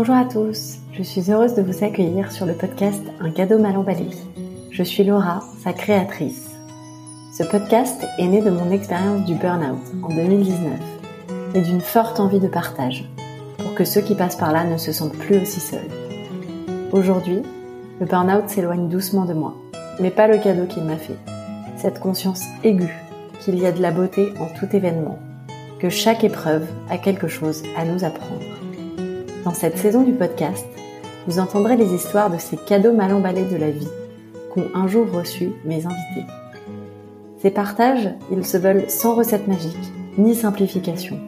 Bonjour à tous, je suis heureuse de vous accueillir sur le podcast Un cadeau mal emballé. Je suis Laura, sa créatrice. Ce podcast est né de mon expérience du burn-out en 2019 et d'une forte envie de partage pour que ceux qui passent par là ne se sentent plus aussi seuls. Aujourd'hui, le burn-out s'éloigne doucement de moi, mais pas le cadeau qu'il m'a fait. Cette conscience aiguë qu'il y a de la beauté en tout événement, que chaque épreuve a quelque chose à nous apprendre. Dans cette saison du podcast, vous entendrez les histoires de ces cadeaux mal emballés de la vie qu'ont un jour reçus mes invités. Ces partages, ils se veulent sans recette magique, ni simplification.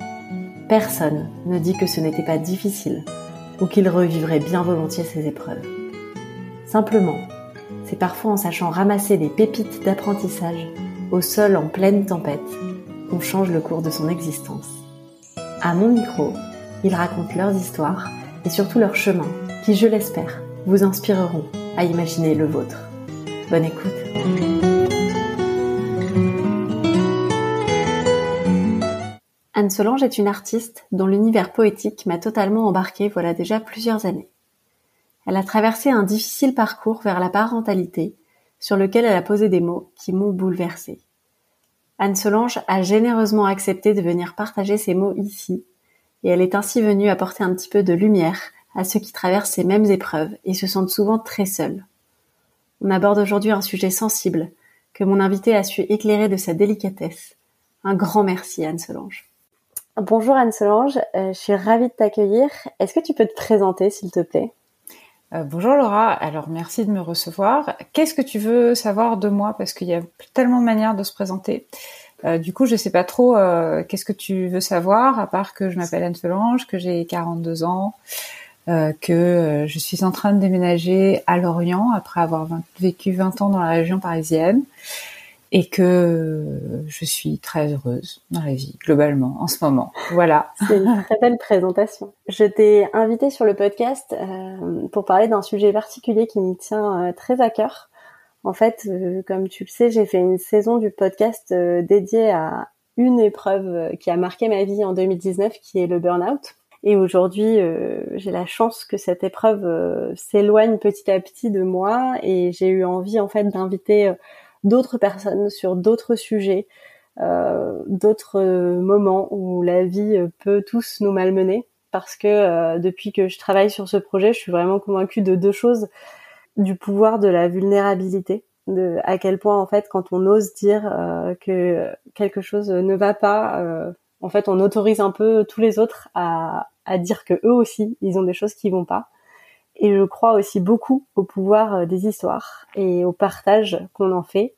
Personne ne dit que ce n'était pas difficile ou qu'il revivrait bien volontiers ces épreuves. Simplement, c'est parfois en sachant ramasser des pépites d'apprentissage au sol en pleine tempête qu'on change le cours de son existence. À mon micro, ils racontent leurs histoires et surtout leurs chemins qui, je l'espère, vous inspireront à imaginer le vôtre. Bonne écoute. Anne Solange est une artiste dont l'univers poétique m'a totalement embarquée voilà déjà plusieurs années. Elle a traversé un difficile parcours vers la parentalité sur lequel elle a posé des mots qui m'ont bouleversée. Anne Solange a généreusement accepté de venir partager ces mots ici et elle est ainsi venue apporter un petit peu de lumière à ceux qui traversent ces mêmes épreuves et se sentent souvent très seuls. On aborde aujourd'hui un sujet sensible que mon invité a su éclairer de sa délicatesse. Un grand merci Anne Solange. Bonjour Anne Solange, euh, je suis ravie de t'accueillir. Est-ce que tu peux te présenter s'il te plaît? Euh, bonjour Laura, alors merci de me recevoir. Qu'est-ce que tu veux savoir de moi? Parce qu'il y a tellement de manières de se présenter. Euh, du coup, je sais pas trop euh, qu'est-ce que tu veux savoir, à part que je m'appelle Anne Solange, que j'ai 42 ans, euh, que je suis en train de déménager à Lorient après avoir vécu 20 ans dans la région parisienne et que je suis très heureuse dans la vie globalement en ce moment. Voilà. C'est une très belle présentation. Je t'ai invité sur le podcast pour parler d'un sujet particulier qui me tient très à cœur. En fait, euh, comme tu le sais, j'ai fait une saison du podcast euh, dédiée à une épreuve euh, qui a marqué ma vie en 2019, qui est le burn-out. Et aujourd'hui, j'ai la chance que cette épreuve s'éloigne petit à petit de moi et j'ai eu envie en fait d'inviter d'autres personnes sur d'autres sujets, d'autres moments où la vie peut tous nous malmener. Parce que depuis que je travaille sur ce projet, je suis vraiment convaincue de deux choses du pouvoir de la vulnérabilité, de à quel point en fait quand on ose dire euh, que quelque chose ne va pas, euh, en fait on autorise un peu tous les autres à, à dire que eux aussi ils ont des choses qui vont pas. Et je crois aussi beaucoup au pouvoir euh, des histoires et au partage qu'on en fait.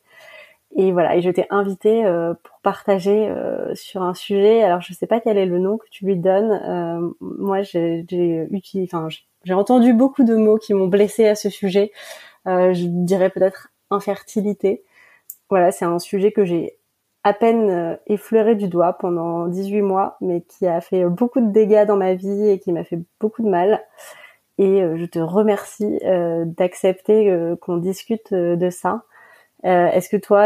Et voilà, et je t'ai invité pour partager sur un sujet. Alors je sais pas quel est le nom que tu lui donnes. moi, j'ai enfin j'ai entendu beaucoup de mots qui m'ont blessé à ce sujet. Euh, je dirais peut-être infertilité. Voilà, c'est un sujet que j'ai à peine euh, effleuré du doigt pendant 18 mois, mais qui a fait beaucoup de dégâts dans ma vie et qui m'a fait beaucoup de mal. Et euh, je te remercie d'accepter qu'on discute de ça. Est-ce que toi,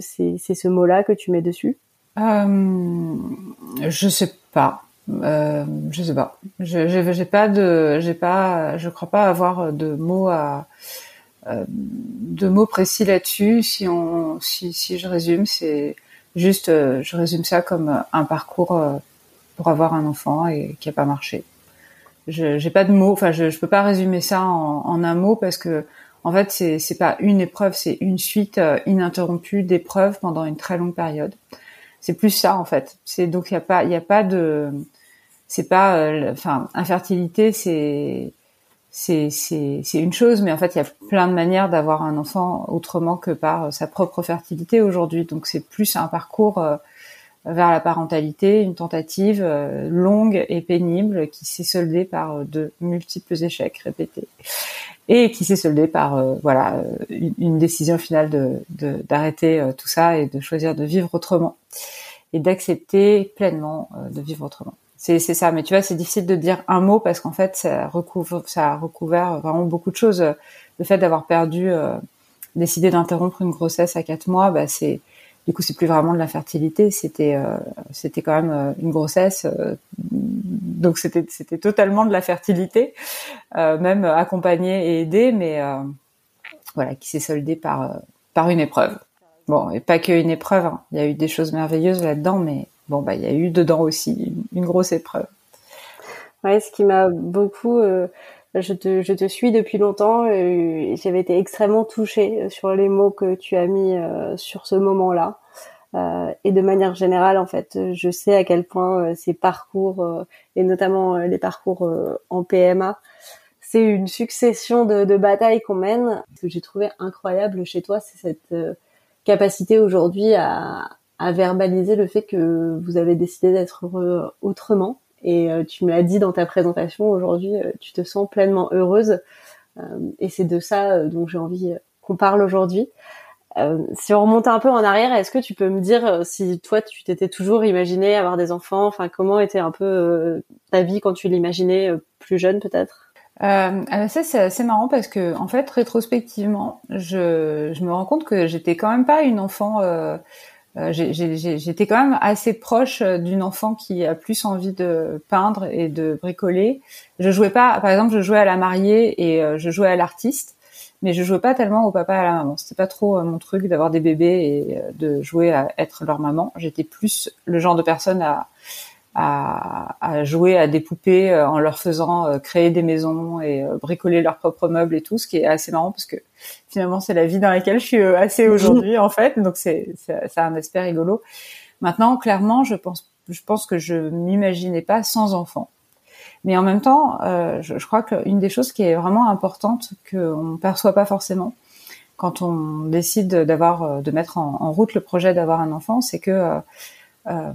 c'est ce mot-là que tu mets dessus? Je sais pas. Euh, je sais pas. Je j'ai pas pas je crois pas avoir de mots à euh, de mots précis là-dessus. Si on si si je résume, c'est juste euh, je résume ça comme un parcours euh, pour avoir un enfant et qui a pas marché. Je j'ai pas de mots. Enfin, je je peux pas résumer ça en un mot parce que en fait c'est c'est pas une épreuve, c'est une suite ininterrompue d'épreuves pendant une très longue période c'est plus ça en fait. C'est donc il y a pas il y a pas de c'est pas euh, enfin infertilité c'est c'est c'est une chose mais en fait il y a plein de manières d'avoir un enfant autrement que par euh, sa propre fertilité aujourd'hui. Donc c'est plus un parcours euh, vers la parentalité, une tentative longue et pénible qui s'est soldée par de multiples échecs répétés et qui s'est soldée par voilà une, décision finale de d'arrêter tout ça et de choisir de vivre autrement et d'accepter pleinement euh, de vivre autrement. C'est c'est ça, mais tu vois, c'est difficile de dire un mot parce qu'en fait, ça recouvre, ça a recouvert vraiment beaucoup de choses. Le fait d'avoir perdu, euh, décidé d'interrompre une grossesse à quatre mois, bah c'est du coup c'est plus vraiment de la fertilité, c'était euh, c'était quand même une grossesse donc c'était totalement de la fertilité, même accompagnée et aidée, mais voilà, qui s'est soldée par par une épreuve. Bon, et pas que une épreuve. Hein. Il y a eu des choses merveilleuses là-dedans, mais bon, bah il y a eu dedans aussi une, grosse épreuve. Ouais, ce qui m'a beaucoup je te, suis depuis longtemps j'avais été extrêmement touchée sur les mots que tu as mis sur ce moment-là. Euh, et de manière générale, en fait, je sais à quel point euh, ces parcours, euh, et notamment les parcours en PMA, c'est une succession de, batailles qu'on mène. Ce que j'ai trouvé incroyable chez toi, c'est cette capacité aujourd'hui à, à, verbaliser le fait que vous avez décidé d'être heureux autrement. Et tu me l'as dit dans ta présentation aujourd'hui, tu te sens pleinement heureuse. et c'est de ça dont j'ai envie qu'on parle aujourd'hui. Euh, si on remonte un peu en arrière, est-ce que tu peux me dire euh, si toi tu t'étais toujours imaginé avoir des enfants Enfin, comment était un peu euh, ta vie quand tu l'imaginais plus jeune, peut-être? Euh, ça c'est assez marrant parce que en fait rétrospectivement, je, je me rends compte que j'étais quand même pas une enfant. Euh, j'étais quand même assez proche d'une enfant qui a plus envie de peindre et de bricoler. Je jouais pas, par exemple, je jouais à la mariée et je jouais à l'artiste mais je jouais pas tellement au papa et à la maman. C'était pas trop euh, mon truc d'avoir des bébés et euh, de jouer à être leur maman. J'étais plus le genre de personne à, à, jouer à des poupées euh, en leur faisant créer des maisons et bricoler leurs propres meubles et tout, ce qui est assez marrant parce que finalement c'est la vie dans laquelle je suis assez aujourd'hui en fait. Donc c'est ça un aspect rigolo. Maintenant, clairement, je pense je pense que je m'imaginais pas sans enfant. Mais en même temps, euh, je, je, crois qu'une des choses qui est vraiment importante qu'on ne perçoit pas forcément quand on décide d'avoir, euh, de mettre en, route le projet d'avoir un enfant, c'est que, euh, euh,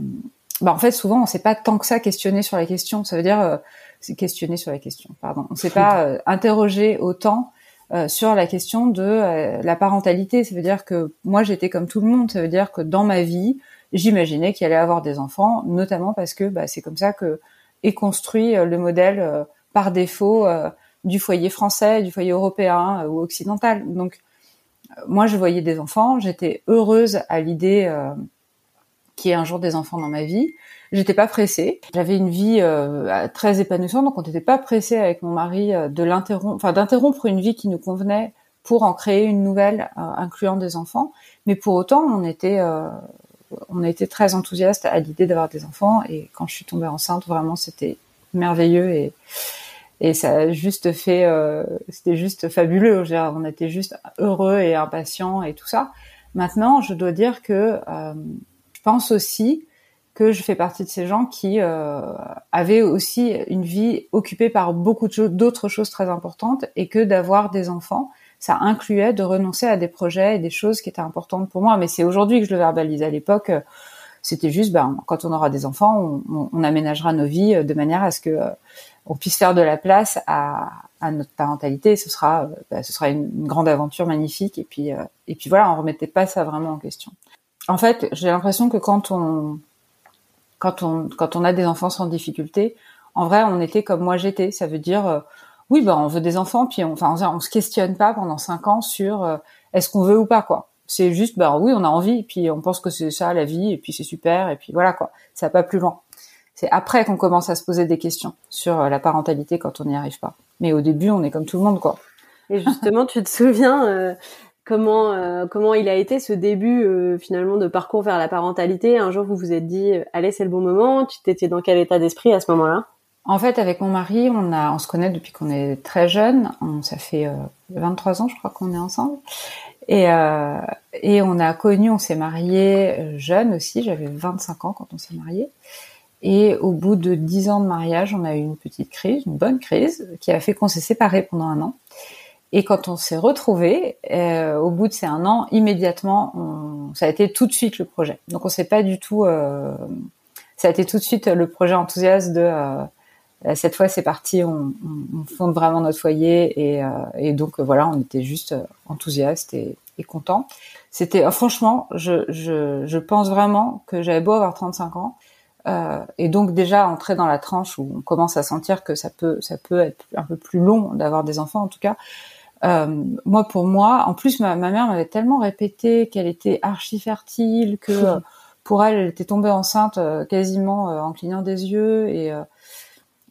bah en fait, souvent, on ne s'est pas tant que ça questionner sur la question. Ça veut dire euh, questionner sur la question. Pardon. On ne s'est pas euh, interrogé autant sur la question de la parentalité. Ça veut dire que moi, j'étais comme tout le monde. Ça veut dire que dans ma vie, j'imaginais qu'il allait avoir des enfants, notamment parce que bah, c'est comme ça que et construit euh, le modèle euh, par défaut euh, du foyer français, du foyer européen ou occidental. Donc moi, je voyais des enfants, j'étais heureuse à l'idée qu'il y ait un jour des enfants dans ma vie. J'étais pas pressée. J'avais une vie très épanouissante, donc on n'était pas pressé avec mon mari de l'interrompre, enfin d'interrompre une vie qui nous convenait pour en créer une nouvelle, incluant des enfants. Mais pour autant, on était on a été très enthousiaste à l'idée d'avoir des enfants et quand je suis tombée enceinte, vraiment c'était merveilleux et et ça a juste fait, euh, c'était juste fabuleux. On était juste heureux et impatients et tout ça. Maintenant, je dois dire que euh, je pense aussi que je fais partie de ces gens qui euh, avaient aussi une vie occupée par beaucoup d'autres choses très importantes et que d'avoir des enfants, ça incluait de renoncer à des projets et des choses qui étaient importantes pour moi. Mais c'est aujourd'hui que je le verbalise. À l'époque, euh, c'était juste, ben, quand on aura des enfants, on, aménagera nos vies euh, de manière à ce que euh, on puisse faire de la place à, notre parentalité. Ce sera, ben, ce sera une, grande aventure magnifique. Et puis, et puis voilà, on remettait pas ça vraiment en question. En fait, j'ai l'impression que quand on, quand on, quand on a des enfants sans difficulté, en vrai, on était comme moi j'étais. Ça veut dire, oui, ben on veut des enfants, puis on, enfin, on, se questionne pas pendant cinq ans sur euh, est-ce qu'on veut ou pas quoi. C'est juste, ben oui, on a envie, puis on pense que c'est ça la vie, et puis c'est super, et puis voilà quoi. Ça pas plus loin. C'est après qu'on commence à se poser des questions sur euh, la parentalité quand on n'y arrive pas. Mais au début, on est comme tout le monde quoi. Et justement, tu te souviens euh, comment comment il a été ce début finalement de parcours vers la parentalité? Un jour, vous vous êtes dit, allez, c'est le bon moment. Tu t'étais dans quel état d'esprit à ce moment-là? En fait, avec mon mari, on a, on se connaît depuis qu'on est très jeune. Ça fait 23 euh, ans, je crois, qu'on est ensemble. Et, euh, et on a connu, on s'est marié euh, jeune aussi. J'avais 25 ans quand on s'est marié. Et au bout de 10 ans de mariage, on a eu une petite crise, une bonne crise, qui a fait qu'on s'est séparés pendant un an. Et quand on s'est retrouvés, euh, au bout de ces un an, immédiatement, on, ça a été tout de suite le projet. Donc on s'est pas du tout, euh, ça a été tout de suite le projet enthousiaste de euh, cette fois, c'est parti, on, on, fonde vraiment notre foyer et, euh, et donc euh, voilà, on était juste enthousiastes et, et contents. C'était franchement, je, je, je, pense vraiment que j'avais beau avoir 35 ans euh, et donc déjà entrer dans la tranche où on commence à sentir que ça peut ça peut être un peu plus long d'avoir des enfants en tout cas. Euh, moi pour moi, en plus ma, ma mère m'avait tellement répété qu'elle était archi fertile que pour elle elle était tombée enceinte quasiment en clignant des yeux et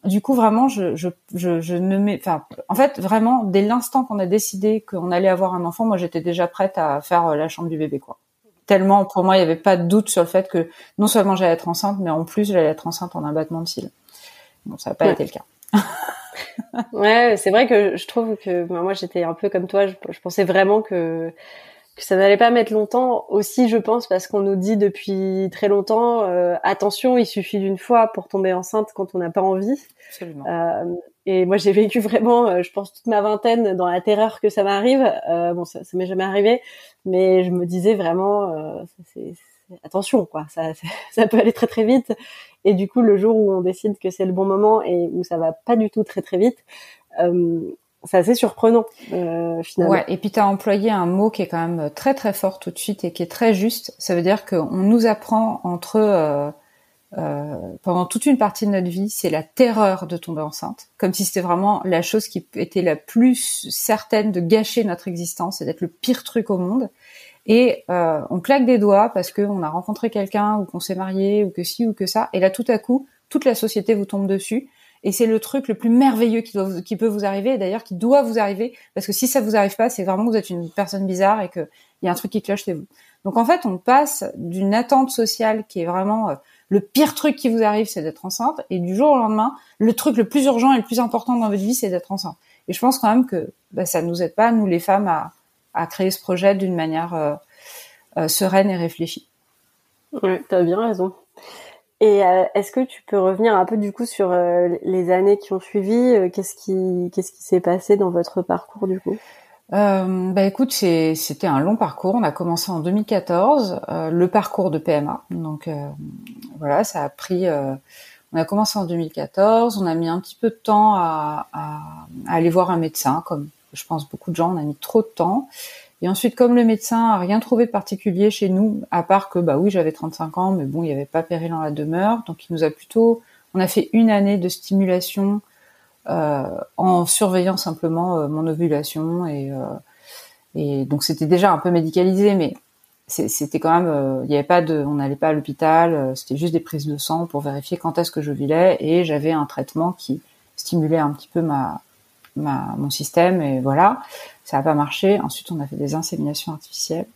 du coup, vraiment, je, je, je, je ne mets, enfin, en fait, vraiment, dès l'instant qu'on a décidé qu'on allait avoir un enfant, moi, j'étais déjà prête à faire la chambre du bébé, quoi. Tellement, pour moi, il n'y avait pas de doute sur le fait que non seulement j'allais être enceinte, mais en plus, j'allais être enceinte en un battement de cils. Bon, ça n'a pas été le cas. ouais, c'est vrai que je trouve que bah, moi, j'étais un peu comme toi. Je, je pensais vraiment que que ça n'allait pas mettre longtemps aussi je pense parce qu'on nous dit depuis très longtemps euh, attention il suffit d'une fois pour tomber enceinte quand on n'a pas envie. Absolument. Euh, et moi j'ai vécu vraiment euh, je pense toute ma vingtaine dans la terreur que ça m'arrive. Euh, bon ça, ça m'est jamais arrivé mais je me disais vraiment euh, c'est, attention quoi ça, ça peut aller très très vite. Et du coup le jour où on décide que c'est le bon moment et où ça va pas du tout très très vite c'est assez surprenant euh, finalement. Ouais, et puis tu as employé un mot qui est quand même très très fort tout de suite et qui est très juste. Ça veut dire qu'on nous apprend entre euh, euh, pendant toute une partie de notre vie, c'est la terreur de tomber enceinte, comme si c'était vraiment la chose qui était la plus certaine de gâcher notre existence et d'être le pire truc au monde. Et euh, on claque des doigts parce qu'on a rencontré quelqu'un ou qu'on s'est marié ou que ci ou que ça. Et là, tout à coup, toute la société vous tombe dessus et c'est le truc le plus merveilleux qui, peut vous arriver, et d'ailleurs qui doit vous arriver, parce que si ça vous arrive pas, c'est vraiment que vous êtes une personne bizarre et qu'il y a un truc qui cloche chez vous. Donc en fait, on passe d'une attente sociale qui est vraiment euh, le pire truc qui vous arrive, c'est d'être enceinte, et du jour au lendemain, le truc le plus urgent et le plus important dans votre vie, c'est d'être enceinte. Et je pense quand même que bah, ça nous aide pas, nous les femmes, à, créer ce projet d'une manière euh, euh, sereine et réfléchie. Oui, tu as bien raison. Et euh, est-ce que tu peux revenir un peu du coup sur euh, les années qui ont suivi euh, Qu'est-ce qui qu'est-ce qui s'est passé dans votre parcours du coup? Bah écoute, c'était un long parcours. On a commencé en 2014, le parcours de PMA. Donc voilà, ça a pris. on a commencé en 2014. On a mis un petit peu de temps à, à, à, aller voir un médecin, comme je pense beaucoup de gens. On a mis trop de temps. Et ensuite, comme le médecin a rien trouvé de particulier chez nous, à part que bah oui, j'avais 35 ans, mais bon, il n'y avait pas péril dans la demeure, donc il nous a plutôt, on a fait une année de stimulation euh, en surveillant simplement euh, mon ovulation et euh, et donc c'était déjà un peu médicalisé, mais c'était quand même, il n'y avait pas de, on n'allait pas à l'hôpital, c'était juste des prises de sang pour vérifier quand est-ce que je vilais et j'avais un traitement qui stimulait un petit peu ma, mon système et voilà. Ça n'a pas marché. Ensuite, on a fait des inséminations artificielles.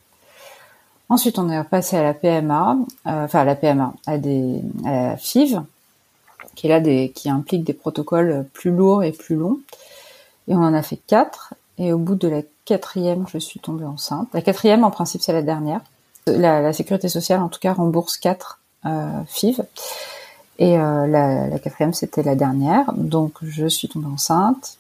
Ensuite, on est passé à la PMA, euh, enfin à la PMA, à, des, la FIV, qui est là des, qui implique des protocoles plus lourds et plus longs. Et on en a fait quatre. Et au bout de la quatrième, je suis tombée enceinte. La quatrième, en principe, c'est la dernière. La, sécurité sociale, en tout cas, rembourse quatre euh, FIV. Et euh, la quatrième, c'était la dernière. Donc, je suis tombée enceinte.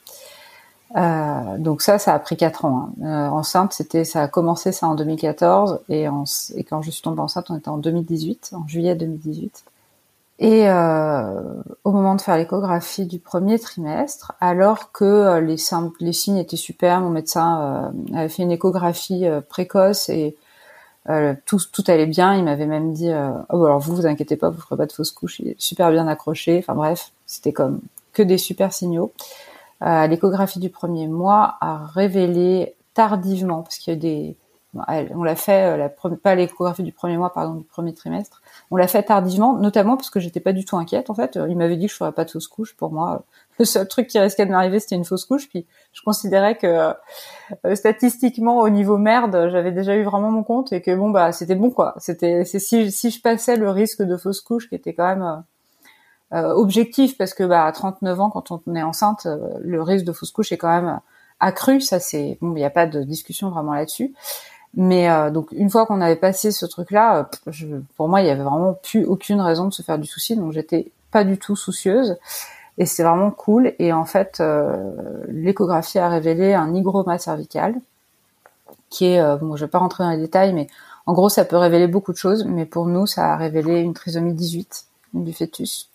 Euh, donc ça, ça a pris quatre ans. Hein. Euh, enceinte, c'était, ça a commencé ça en 2014 et, en, et quand je suis tombée enceinte, on était en 2018, en juillet 2018. Et euh, au moment de faire l'échographie du premier trimestre, alors que euh, les, les signes étaient super, mon médecin euh, avait fait une échographie précoce et tout, tout allait bien. Il m'avait même dit oh alors vous vous inquiétez pas, vous ferez pas de fausse couche, il est super bien accroché. Enfin bref, c'était comme que des super signaux. Euh, l'échographie du premier mois a révélé tardivement, parce qu'il y a des, on l'a fait, euh, la, pas l'échographie du premier mois, pardon, du premier trimestre. On l'a fait tardivement, notamment parce que j'étais pas du tout inquiète. En fait, il m'avait dit que je ferais pas de fausse couche. Pour moi, le seul truc qui risquait de m'arriver, c'était une fausse couche. Puis je considérais que euh, statistiquement, au niveau merde, j'avais déjà eu vraiment mon compte et que bon bah c'était bon quoi. C'était si si je passais le risque de fausse couche, qui était quand même objectif parce que bah à 39 ans quand on est enceinte euh, le risque de fausse couche est quand même accru. Ça c'est bon il n'y a pas de discussion vraiment là-dessus. Mais euh, donc une fois qu'on avait passé ce truc là pour moi il y avait vraiment plus aucune raison de se faire du souci. Donc j'étais pas du tout soucieuse. Et c'est vraiment cool. Et en fait l'échographie a révélé un hygroma cervical qui est bon je vais pas rentrer dans les détails mais en gros ça peut révéler beaucoup de choses. Mais pour nous ça a révélé une trisomie 18 du fœtus.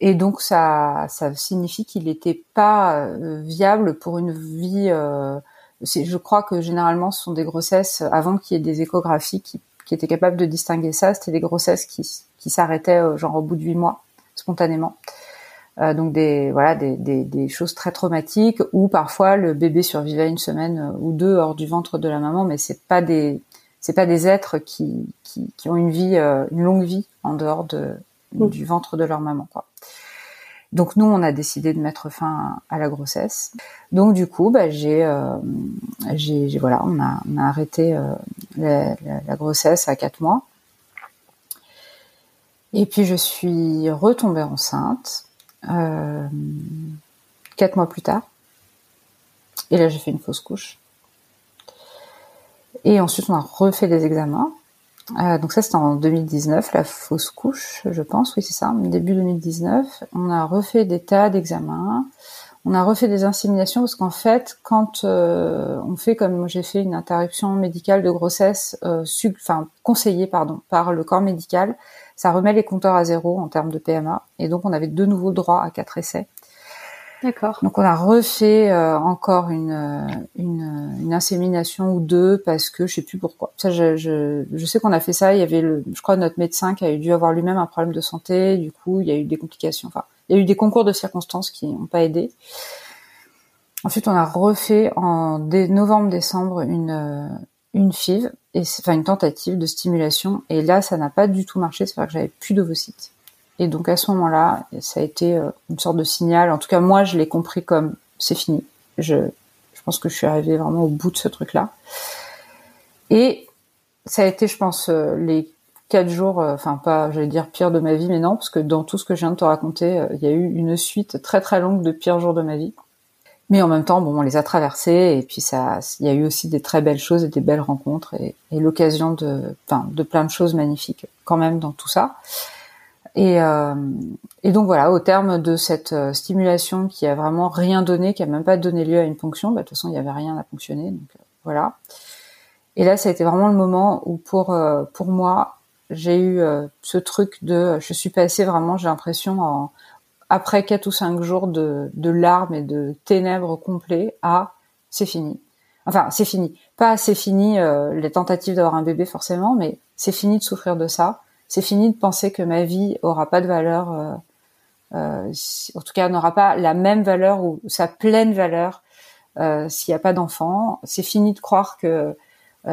Et donc ça, ça signifie qu'il n'était pas euh, viable pour une vie. Euh, je crois que généralement ce sont des grossesses avant qu'il y ait des échographies qui, étaient capables de distinguer ça. C'était des grossesses qui, qui s'arrêtaient euh, genre au bout de huit mois spontanément. Euh, donc des voilà des, des, des, choses très traumatiques où parfois le bébé survivait une semaine ou deux hors du ventre de la maman, mais c'est pas des c'est pas des êtres qui, qui, qui ont une vie une longue vie en dehors de, Du ventre de leur maman quoi. Donc nous, on a décidé de mettre fin à la grossesse. Donc du coup, bah, j'ai, euh, j'ai, voilà, on a, arrêté euh, la, la, grossesse à quatre mois. Et puis je suis retombée enceinte euh, quatre mois plus tard. Et là, j'ai fait une fausse couche. Et ensuite, on a refait des examens. Euh, donc ça, c'était en 2019, la fausse couche, je pense. Oui, c'est ça, début 2019. On a refait des tas d'examens. On a refait des inséminations parce qu'en fait, quand euh, on fait comme j'ai fait une interruption médicale de grossesse, euh, enfin conseillée pardon par le corps médical, ça remet les compteurs à zéro en termes de PMA. Et donc on avait de nouveau droit à quatre essais. D'accord. Donc on a refait euh, encore une, euh, une, une, insémination ou deux parce que je sais plus pourquoi. Ça, je, je, je sais qu'on a fait ça. Il y avait le, je crois notre médecin qui a dû avoir lui-même un problème de santé. Du coup, il y a eu des complications. Enfin, il y a eu des concours de circonstances qui n'ont pas aidé. Ensuite, on a refait en novembre-décembre une euh, une FIV et enfin une tentative de stimulation. Et là, ça n'a pas du tout marché. C'est vrai que j'avais plus d'ovocytes. Et donc à ce moment-là, ça a été euh, une sorte de signal. En tout cas, moi, je l'ai compris comme c'est fini. Je, pense que je suis arrivée vraiment au bout de ce truc-là. Et ça a été, je pense, euh, les quatre jours, euh, enfin pas, j'allais dire pire de ma vie, mais non, parce que dans tout ce que je viens de te raconter, il y a eu une suite très très longue de pires jours de ma vie. Mais en même temps, bon, on les a traversés et puis ça, il y a eu aussi des très belles choses et des belles rencontres et, et l'occasion de, enfin, de plein de choses magnifiques quand même dans tout ça. Et, euh, et, donc voilà, au terme de cette euh, stimulation qui a vraiment rien donné, qui a même pas donné lieu à une ponction, bah, de toute façon il n'y avait rien à fonctionner, donc euh, voilà. Et là, ça a été vraiment le moment où pour euh, pour moi, j'ai eu ce truc de, je suis passée vraiment, j'ai l'impression, après quatre ou cinq jours de, de larmes et de ténèbres complets, à c'est fini. Enfin, c'est fini. Pas c'est fini les tentatives d'avoir un bébé forcément, mais c'est fini de souffrir de ça c'est fini de penser que ma vie aura pas de valeur, euh, euh, en tout cas n'aura pas la même valeur ou sa pleine valeur euh, s'il n'y a pas d'enfant. C'est fini de croire que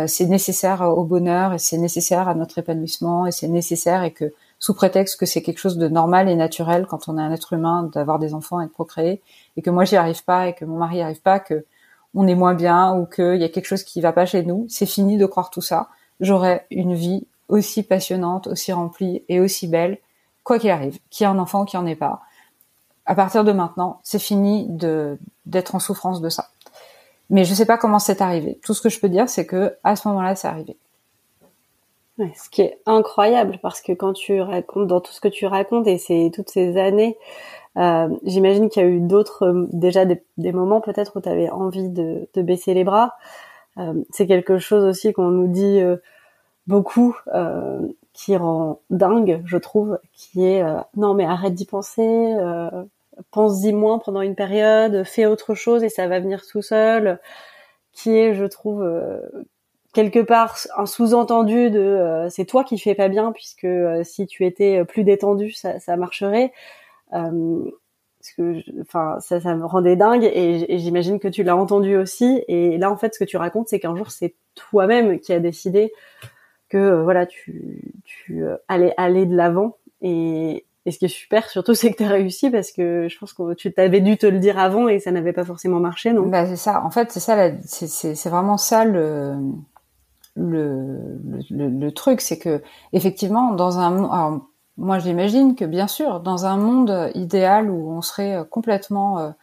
c'est nécessaire au bonheur et c'est nécessaire à notre épanouissement et c'est nécessaire et que sous prétexte que c'est quelque chose de normal et naturel quand on est un être humain d'avoir des enfants et de procréer et que moi j'y arrive pas et que mon mari n'y arrive pas, que on est moins bien ou qu'il y a quelque chose qui va pas chez nous. C'est fini de croire tout ça. J'aurai une vie aussi passionnante, aussi remplie et aussi belle, quoi qu'il arrive, qu'il y ait un enfant ou qu'il n'y en ait pas. À partir de maintenant, c'est fini de d'être en souffrance de ça. Mais je sais pas comment c'est arrivé. Tout ce que je peux dire, c'est que à ce moment-là, c'est arrivé. Ouais, ce qui est incroyable, parce que quand tu racontes, dans tout ce que tu racontes, et c'est toutes ces années, euh, j'imagine qu'il y a eu d'autres, déjà des, moments peut-être où tu avais envie de, de, baisser les bras. Euh, c'est quelque chose aussi qu'on nous dit euh, beaucoup euh, qui rend dingue, je trouve, qui est euh, non mais arrête d'y penser, euh, pense-y moins pendant une période, fais autre chose et ça va venir tout seul, qui est, je trouve, quelque part un sous-entendu de c'est toi qui fais pas bien puisque si tu étais plus détendu ça, ça marcherait. parce que, enfin, ça, ça me rendait dingue et j'imagine que tu l'as entendu aussi. Et là, en fait, ce que tu racontes, c'est qu'un jour, c'est toi-même qui a décidé que euh, voilà, tu, tu euh, allais aller de l'avant. Et, et ce qui est super surtout, c'est que tu as réussi parce que je pense que tu t'avais dû te le dire avant et ça n'avait pas forcément marché, non? Bah c'est ça. En fait, c'est ça. C'est vraiment ça le le, le, truc, c'est que effectivement, dans un alors, moi j'imagine que bien sûr, dans un monde idéal où on serait complètement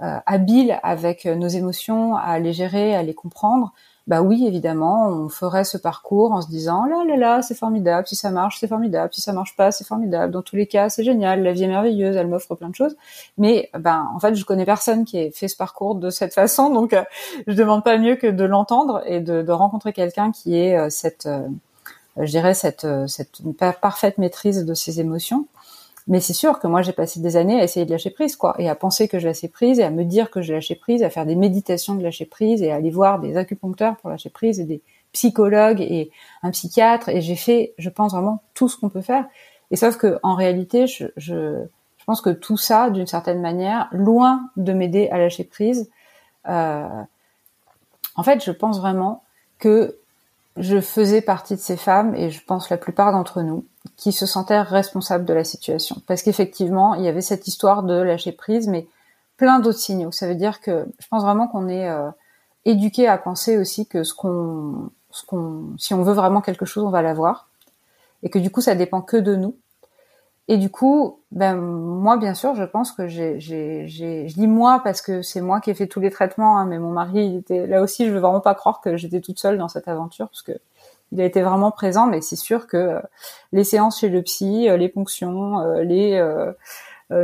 euh, habile avec nos émotions, à les gérer, à les comprendre, bah oui, évidemment, on ferait ce parcours en se disant là là là, c'est formidable, si ça marche, c'est formidable, si ça marche pas, c'est formidable. Dans tous les cas, c'est génial, la vie est merveilleuse, elle m'offre plein de choses. Mais ben en fait, je connais personne qui ait fait ce parcours de cette façon, donc euh, je demande pas mieux que de l'entendre et de, de rencontrer quelqu'un qui ait euh, cette euh, je dirais cette cette parfaite maîtrise de ses émotions mais c'est sûr que moi, j'ai passé des années à essayer de lâcher prise, quoi, et à penser que je lâchais prise, et à me dire que je lâchais prise, à faire des méditations de lâcher prise, et à aller voir des acupuncteurs pour lâcher prise, et des psychologues, et un psychiatre, et j'ai fait, je pense vraiment tout ce qu'on peut faire. Et sauf que en réalité, je, je, je pense que tout ça, d'une certaine manière, loin de m'aider à lâcher prise, euh, en fait, je pense vraiment que je faisais partie de ces femmes, et je pense la plupart d'entre nous, qui se sentaient responsables de la situation. Parce qu'effectivement, il y avait cette histoire de lâcher prise, mais plein d'autres signaux. Ça veut dire que je pense vraiment qu'on est euh, éduqué à penser aussi que ce qu'on, ce qu'on, si on veut vraiment quelque chose, on va l'avoir, et que du coup, ça dépend que de nous. Et du coup, ben moi, bien sûr, je pense que j'ai, j'ai, je dis moi parce que c'est moi qui ai fait tous les traitements, hein, mais mon mari, il était là aussi. Je veux vraiment pas croire que j'étais toute seule dans cette aventure parce que il a été vraiment présent. Mais c'est sûr que euh, les séances chez le psy, euh, les ponctions, euh, les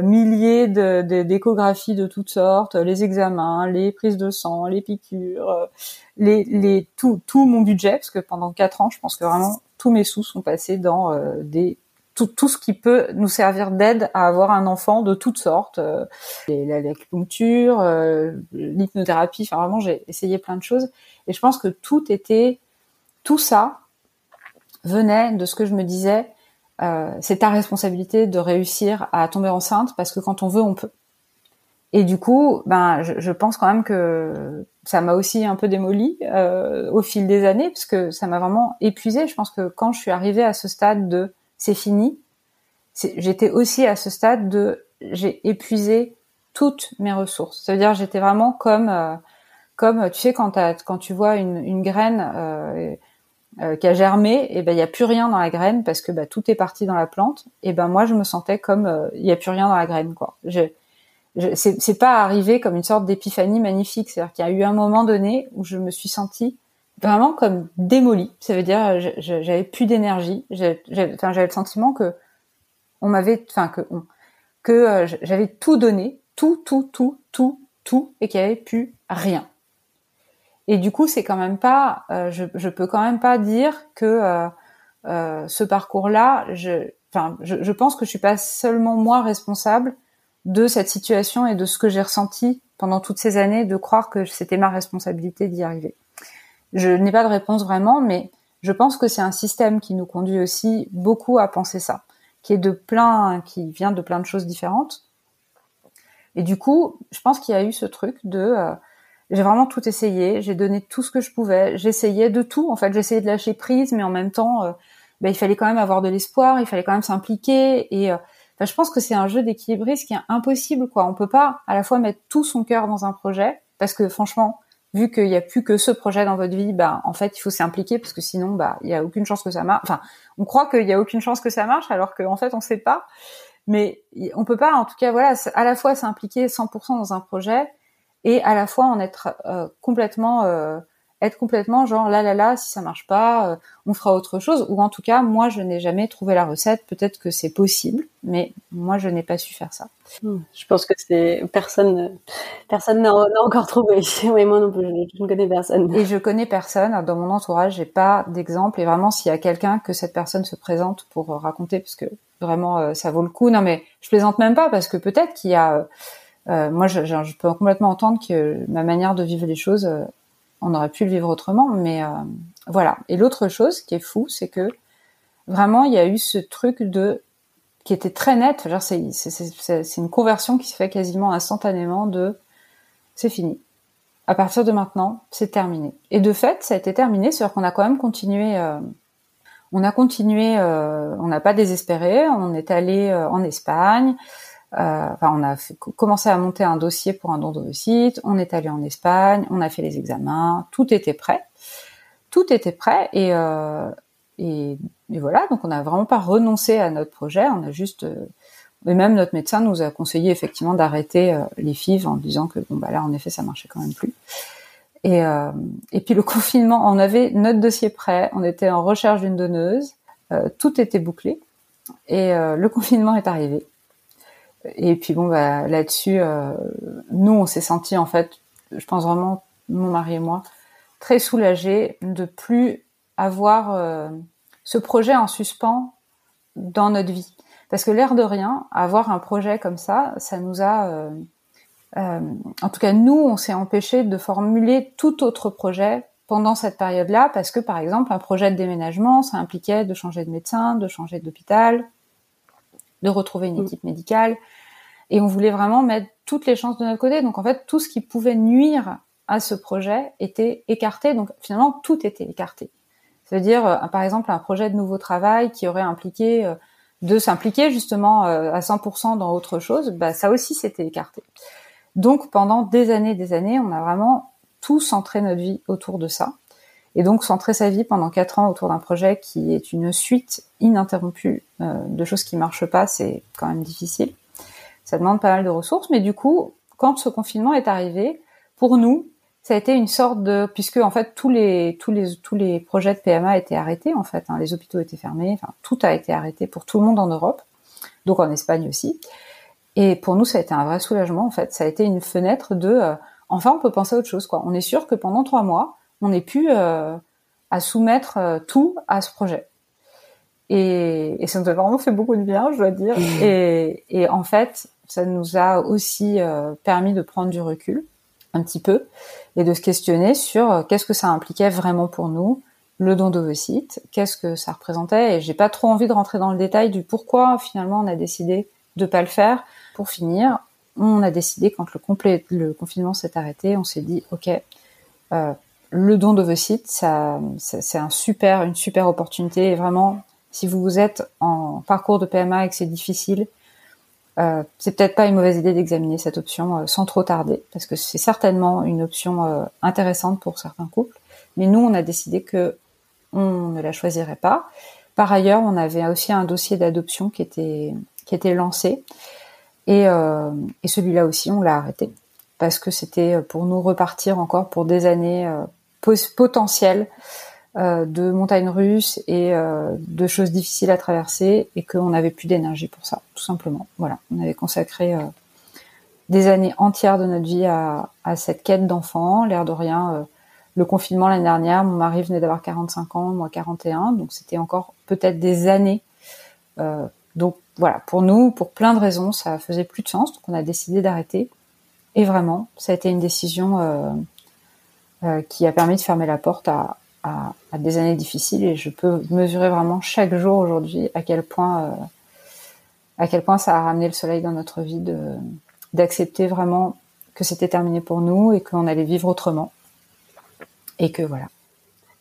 milliers de, d'échographies de, toutes sortes, les examens, les prises de sang, les piqûres, les, les tout, tout mon budget, parce que pendant quatre ans, je pense que vraiment tous mes sous sont passés dans des tout, tout ce qui peut nous servir d'aide à avoir un enfant de toutes sortes, euh, l'acupuncture, euh, l'hypnothérapie, enfin vraiment j'ai essayé plein de choses et je pense que tout était, tout ça venait de ce que je me disais, euh, c'est ta responsabilité de réussir à tomber enceinte parce que quand on veut on peut. Et du coup, ben je, je pense quand même que ça m'a aussi un peu démoli euh, au fil des années parce que ça m'a vraiment épuisé. Je pense que quand je suis arrivée à ce stade de c'est fini. J'étais aussi à ce stade de j'ai épuisé toutes mes ressources. Ça veut dire j'étais vraiment comme euh, comme tu sais quand tu vois une, graine euh, euh, qui a germé, et ben il y a plus rien dans la graine parce que bah, tout est parti dans la plante. Et ben moi je me sentais comme il y a plus rien dans la graine quoi. Je c'est pas arrivé comme une sorte d'épiphanie magnifique. C'est-à-dire qu'il y a eu un moment donné où je me suis sentie vraiment comme démoli. Ça veut dire j'avais plus d'énergie. J'avais le sentiment que on m'avait, enfin que euh, j'avais tout donné, tout, tout, tout, tout, tout, et qu'il n'y avait plus rien. Et du coup, c'est quand même pas, euh, je, peux quand même pas dire que euh, ce parcours-là, je, je pense que je suis pas seulement moi responsable de cette situation et de ce que j'ai ressenti pendant toutes ces années, de croire que c'était ma responsabilité d'y arriver. Je n'ai pas de réponse vraiment, mais je pense que c'est un système qui nous conduit aussi beaucoup à penser ça, qui est de plein, qui vient de plein de choses différentes. Et du coup, je pense qu'il y a eu ce truc de, euh, j'ai vraiment tout essayé, j'ai donné tout ce que je pouvais, j'essayais de tout. En fait, j'essayais de lâcher prise, mais en même temps, euh, ben, il fallait quand même avoir de l'espoir, il fallait quand même s'impliquer. Et euh, je pense que c'est un jeu d'équilibriste qui est impossible, quoi. On peut pas à la fois mettre tout son cœur dans un projet, parce que franchement, vu qu'il n'y a plus que ce projet dans votre vie, bah en fait il faut s'impliquer parce que sinon bah il y a aucune chance que ça marche. Enfin, on croit qu'il y a aucune chance que ça marche alors qu'en fait on sait pas. Mais on peut pas, en tout cas voilà, à la fois s'impliquer 100% dans un projet et à la fois en être euh, complètement euh, être complètement genre là là là si ça marche pas euh, on fera autre chose. Ou en tout cas moi je n'ai jamais trouvé la recette. Peut-être que c'est possible mais moi je n'ai pas su faire ça. Hmm. je pense que c'est personne personne n'a encore trouvé. Oui moi non plus je, ne connais personne. Et je connais personne. Dans mon entourage j'ai pas d'exemple. Et vraiment s'il y a quelqu'un que cette personne se présente pour raconter parce que vraiment euh, ça vaut le coup. Non mais je plaisante même pas parce que peut-être qu'il y a euh, moi je, je, peux complètement entendre que ma manière de vivre les choses on aurait pu le vivre autrement, mais euh, voilà. Et l'autre chose qui est fou, c'est que vraiment il y a eu ce truc de qui était très net. C'est une conversion qui se fait quasiment instantanément de c'est fini. À partir de maintenant, c'est terminé. Et de fait, ça a été terminé, c'est-à-dire qu'on a quand même continué. Euh, on a continué, euh, on n'a pas désespéré. On est allé en Espagne. Euh, on a commencé à monter un dossier pour un don de site. On est allé en Espagne, on a fait les examens, tout était prêt, tout était prêt et, euh, voilà. Donc on n'a vraiment pas renoncé à notre projet. On a juste euh, et même notre médecin nous a conseillé effectivement d'arrêter les FIV en disant que bon bah là en effet ça marchait quand même plus. Et puis le confinement, on avait notre dossier prêt, on était en recherche d'une donneuse, tout était bouclé et le confinement est arrivé. Et puis bon, bah, là-dessus, euh, nous, on s'est senti en fait, je pense vraiment, mon mari et moi, très soulagés de plus avoir euh, ce projet en suspens dans notre vie. Parce que l'air de rien, avoir un projet comme ça, ça nous a, euh, en tout cas nous, on s'est empêché de formuler tout autre projet pendant cette période-là, parce que par exemple, un projet de déménagement, ça impliquait de changer de médecin, de changer d'hôpital, de retrouver une mm. équipe médicale. Et on voulait vraiment mettre toutes les chances de notre côté. Donc en fait, tout ce qui pouvait nuire à ce projet était écarté. Donc finalement, tout était écarté. C'est-à-dire, euh, par exemple, un projet de nouveau travail qui aurait impliqué euh, de s'impliquer justement euh, à 100% dans autre chose, bah, ça aussi c'était écarté. Donc pendant des années, des années, on a vraiment tout centré notre vie autour de ça. Et donc centrer sa vie pendant quatre ans autour d'un projet qui est une suite ininterrompue de choses qui marchent pas, c'est quand même difficile. Ça demande pas mal de ressources, mais du coup, quand ce confinement est arrivé, pour nous, ça a été une sorte de puisque en fait tous les tous les tous les projets de PMA étaient arrêtés en fait, hein, les hôpitaux étaient fermés, enfin tout a été arrêté pour tout le monde en Europe, donc en Espagne aussi. Et pour nous, ça a été un vrai soulagement en fait. Ça a été une fenêtre de euh, enfin on peut penser à autre chose quoi. On est sûr que pendant trois mois, on n'est plus euh, à soumettre euh, tout à ce projet. Et, et, ça nous a vraiment fait beaucoup de bien, je dois dire. Et, et en fait, ça nous a aussi permis de prendre du recul un petit peu et de se questionner sur euh, qu'est-ce que ça impliquait vraiment pour nous, le don d'ovocytes, qu'est-ce que ça représentait. Et j'ai pas trop envie de rentrer dans le détail du pourquoi finalement on a décidé de pas le faire. Pour finir, on a décidé quand le, complet, le confinement s'est arrêté, on s'est dit ok, euh, le don d'ovocytes, ça, c'est un super, une super opportunité. Et vraiment, si vous êtes en parcours de PMA et que c'est difficile, euh, c'est peut-être pas une mauvaise idée d'examiner cette option euh, sans trop tarder, parce que c'est certainement une option euh, intéressante pour certains couples. Mais nous, on a décidé que on ne la choisirait pas. Par ailleurs, on avait aussi un dossier d'adoption qui était qui lancé, et celui-là aussi, on l'a arrêté parce que c'était pour nous repartir encore pour des années potentielles euh, de montagnes russes et euh, de choses difficiles à traverser et qu'on n'avait plus d'énergie pour ça, tout simplement. Voilà, on avait consacré euh, des années entières de notre vie à, à cette quête d'enfant. L'air de rien, le confinement l'année dernière, mon mari venait d'avoir 45 ans, moi 41, donc c'était encore peut-être des années. donc voilà, pour nous, pour plein de raisons, ça faisait plus de sens, donc on a décidé d'arrêter. Et vraiment, ça a été une décision qui a permis de fermer la porte à, des années difficiles. Et je peux mesurer vraiment chaque jour aujourd'hui à quel point euh, à quel point ça a ramené le soleil dans notre vie d'accepter vraiment que c'était terminé pour nous et qu'on allait vivre autrement. Et que voilà.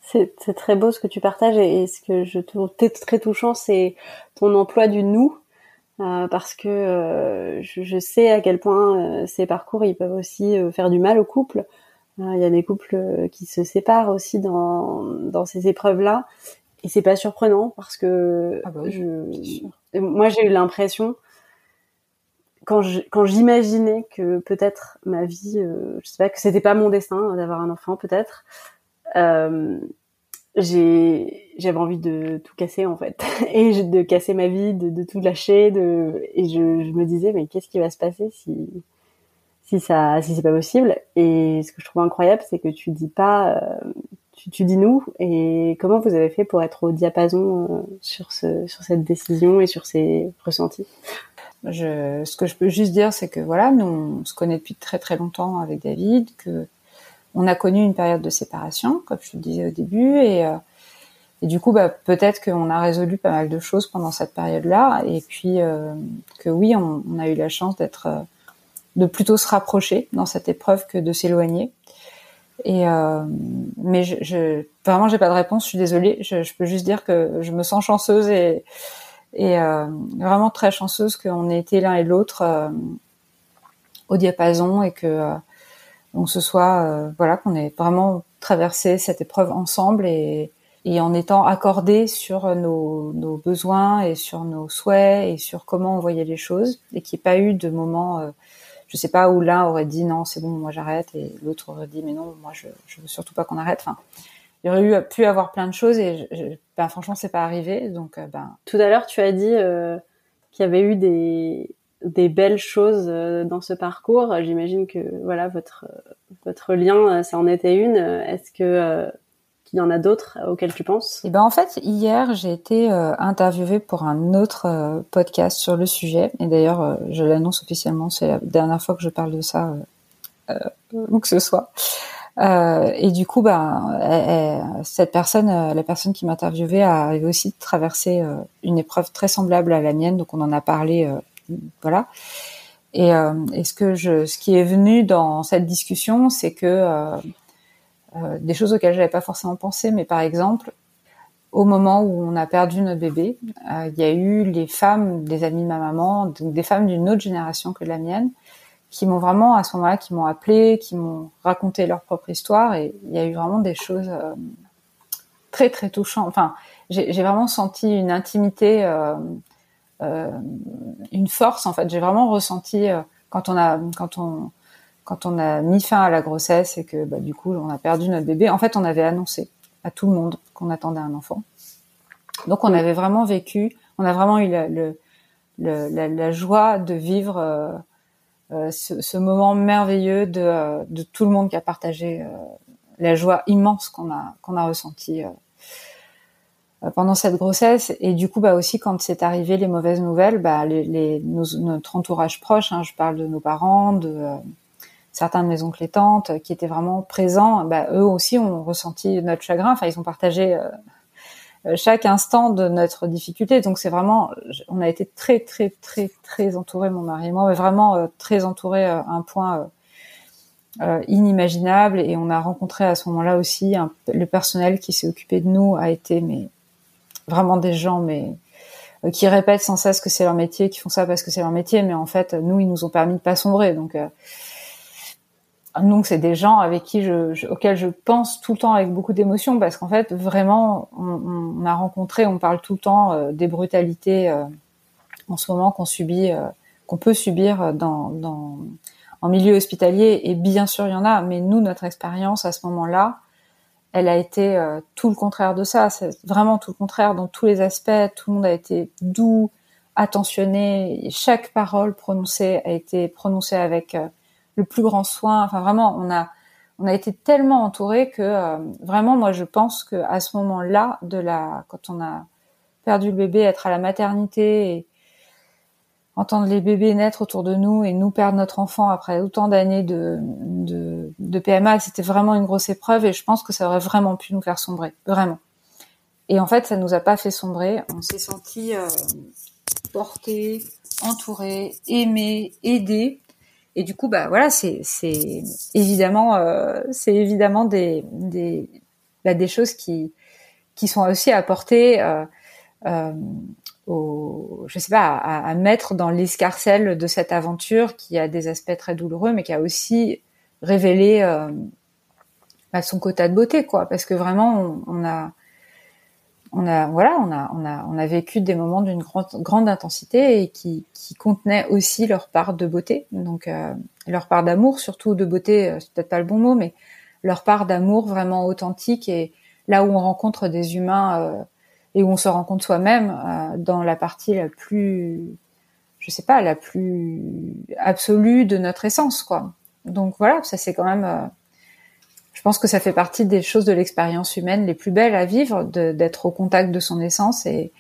C'est très beau ce que tu partages et, ce que je trouve très touchant c'est ton emploi du nous euh, parce que euh, je, je, sais à quel point ces parcours ils peuvent aussi faire du mal au couple il y a des couples euh, qui se séparent aussi dans, dans ces épreuves-là. Et c'est pas surprenant parce que ah bah je, moi j'ai eu l'impression quand j'imaginais que peut-être ma vie, euh, je sais pas que c'était pas mon destin d'avoir un enfant peut-être, euh, j'avais envie de tout casser en fait et de casser ma vie, de, de tout lâcher, de et je, je me disais mais qu'est-ce qui va se passer si si ça, si c'est pas possible. Et ce que je trouve incroyable, c'est que tu dis pas, euh, tu, dis nous. Et comment vous avez fait pour être au diapason euh, sur ce, sur cette décision et sur ces ressentis? Ce que je peux juste dire, c'est que voilà, nous on se connaît depuis très très longtemps avec David, que on a connu une période de séparation, comme je te disais au début, et, euh, du coup, bah, peut-être qu'on a résolu pas mal de choses pendant cette période-là, et puis que oui, on, a eu la chance d'être de plutôt se rapprocher dans cette épreuve que de s'éloigner. Et euh, mais je, je vraiment j'ai pas de réponse, je suis désolée. Je, je, peux juste dire que je me sens chanceuse et et euh, vraiment très chanceuse qu'on ait été l'un et l'autre euh, au diapason et que euh, on se soit euh, voilà qu'on ait vraiment traversé cette épreuve ensemble et et en étant accordés sur nos, nos besoins et sur nos souhaits et sur comment on voyait les choses et qu'il n'y ait pas eu de moments je sais pas où l'un aurait dit non c'est bon moi j'arrête et l'autre aurait dit mais non moi je je veux surtout pas qu'on arrête. Enfin il y aurait eu pu avoir plein de choses et je, ben franchement c'est pas arrivé donc euh, ben. Tout à l'heure tu as dit euh, qu'il y avait eu des des belles choses euh, dans ce parcours. J'imagine que voilà votre votre lien ça en était une. Est-ce que il y en a d'autres auxquels tu penses? Eh ben en fait, hier j'ai été euh, interviewée pour un autre euh, podcast sur le sujet. Et d'ailleurs, euh, je l'annonce officiellement, c'est la dernière fois que je parle de ça, euh, où que ce soit. et du coup, ben, cette personne, la personne qui m'a interviewée, a aussi traversé une épreuve très semblable à la mienne. Donc on en a parlé, voilà. Et, et, ce que je, ce qui est venu dans cette discussion, c'est que euh, des choses auxquelles j'avais pas forcément pensé, mais par exemple, au moment où on a perdu notre bébé, euh, il y a eu les femmes, des amis de ma maman, donc des femmes d'une autre génération que la mienne, qui m'ont vraiment à ce moment-là, qui m'ont appelé, qui m'ont raconté leur propre histoire, et il y a eu vraiment des choses euh, très très touchantes. Enfin, j'ai vraiment senti une intimité, une force en fait. J'ai vraiment ressenti quand on a quand on quand on a mis fin à la grossesse et que bah, du coup on a perdu notre bébé. En fait, on avait annoncé à tout le monde qu'on attendait un enfant. Donc on avait vraiment vécu, on a vraiment eu la, le, la, la, joie de vivre euh, euh ce, ce, moment merveilleux de, de, tout le monde qui a partagé euh, la joie immense qu'on a qu'on a ressentie euh, pendant cette grossesse et du coup bah aussi quand c'est arrivé les mauvaises nouvelles bah les, les notre entourage proche hein, je parle de nos parents de euh, certains de mes oncles et tantes qui étaient vraiment présents bah, eux aussi ont ressenti notre chagrin. Enfin ils ont partagé euh, chaque instant de notre difficulté. Donc c'est vraiment on a été très très très très entourés mon mari et moi mais vraiment très entourés à un point inimaginable. Et on a rencontré à ce moment-là aussi le personnel qui s'est occupé de nous a été mais vraiment des gens, mais euh, qui répètent sans cesse que c'est leur métier, qui font ça parce que c'est leur métier, mais en fait, nous, ils nous ont permis de pas sombrer. Donc, euh, donc c'est des gens avec qui je, auxquels je pense tout le temps avec beaucoup d'émotion, parce qu'en fait, vraiment, on, a rencontré, on parle tout le temps euh, des brutalités en ce moment qu'on subit, qu'on peut subir dans, dans en milieu hospitalier. Et bien sûr, il y en a, mais nous, notre expérience à ce moment-là, elle a été euh, tout le contraire de ça. C'est vraiment tout le contraire dans tous les aspects. Tout le monde a été doux, attentionné. Chaque parole prononcée a été prononcée avec euh, le plus grand soin. Enfin, vraiment, on a on a été tellement entouré que euh, vraiment, moi, je pense que à ce moment-là, de la quand on a perdu le bébé, être à la maternité et entendre les bébés naître autour de nous et nous perdre notre enfant après autant d'années de, de, PMA, c'était vraiment une grosse épreuve et je pense que ça aurait vraiment pu nous faire sombrer, vraiment. Et en fait, ça nous a pas fait sombrer. On s'est senti euh, porté, entouré, aimé, aidé. Et du coup, bah voilà, c'est c'est évidemment euh, c'est évidemment des des bah, des choses qui qui sont aussi apportées euh, euh, au, je sais pas, à, mettre dans l'escarcelle de cette aventure qui a des aspects très douloureux, mais qui a aussi révélé euh, bah, son quota de beauté, quoi. Parce que vraiment, on, a, on a, voilà, on a, on a, on a vécu des moments d'une grande, grande intensité et qui, qui contenaient aussi leur part de beauté, donc euh, leur part d'amour, surtout de beauté, euh, c'est peut-être pas le bon mot, mais leur part d'amour vraiment authentique et là où on rencontre des humains euh, et où on se rend compte soi-même euh, dans la partie la plus, je sais pas, la plus absolue de notre essence, quoi. Donc voilà, ça c'est quand même, euh, pense que ça fait partie des choses de l'expérience humaine les plus belles à vivre, d'être au contact de son essence et,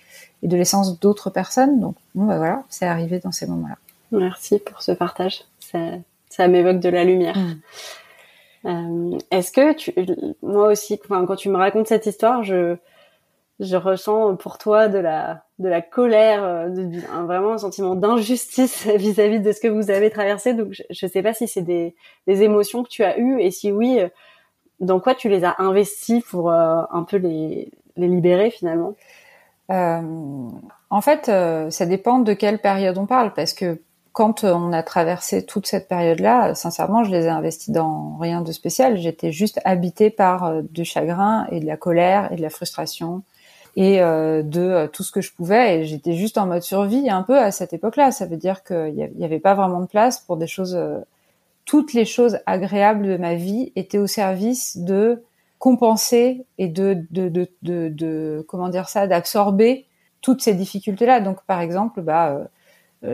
et de l'essence d'autres personnes. Donc bon, bah voilà, c'est arrivé dans ces moments-là. Merci pour ce partage. Ça, ça m'évoque de la lumière. Mm. Euh, Est-ce que tu, moi aussi, enfin, quand tu me racontes cette histoire, je, je ressens pour toi de la de la colère, euh, de, un, vraiment un sentiment d'injustice vis-à-vis de ce que vous avez traversé. Donc je ne sais pas si c'est des, des émotions que tu as eues et si oui, euh, dans quoi tu les as investies pour euh, un peu les, les libérer finalement? Euh, en fait, ça dépend de quelle période on parle parce que quand on a traversé toute cette période-là, sincèrement, je les ai investis dans rien de spécial. J'étais juste habitée par du chagrin et de la colère et de la frustration et euh, de euh, tout ce que je pouvais. Et j'étais juste en mode survie un peu à cette époque-là. Ça veut dire qu'il n'y avait pas vraiment de place pour des choses. Euh, toutes les choses agréables de ma vie étaient au service de compenser et de, de, de, de, de comment dire ça, d'absorber toutes ces difficultés-là. Donc, par exemple, bah,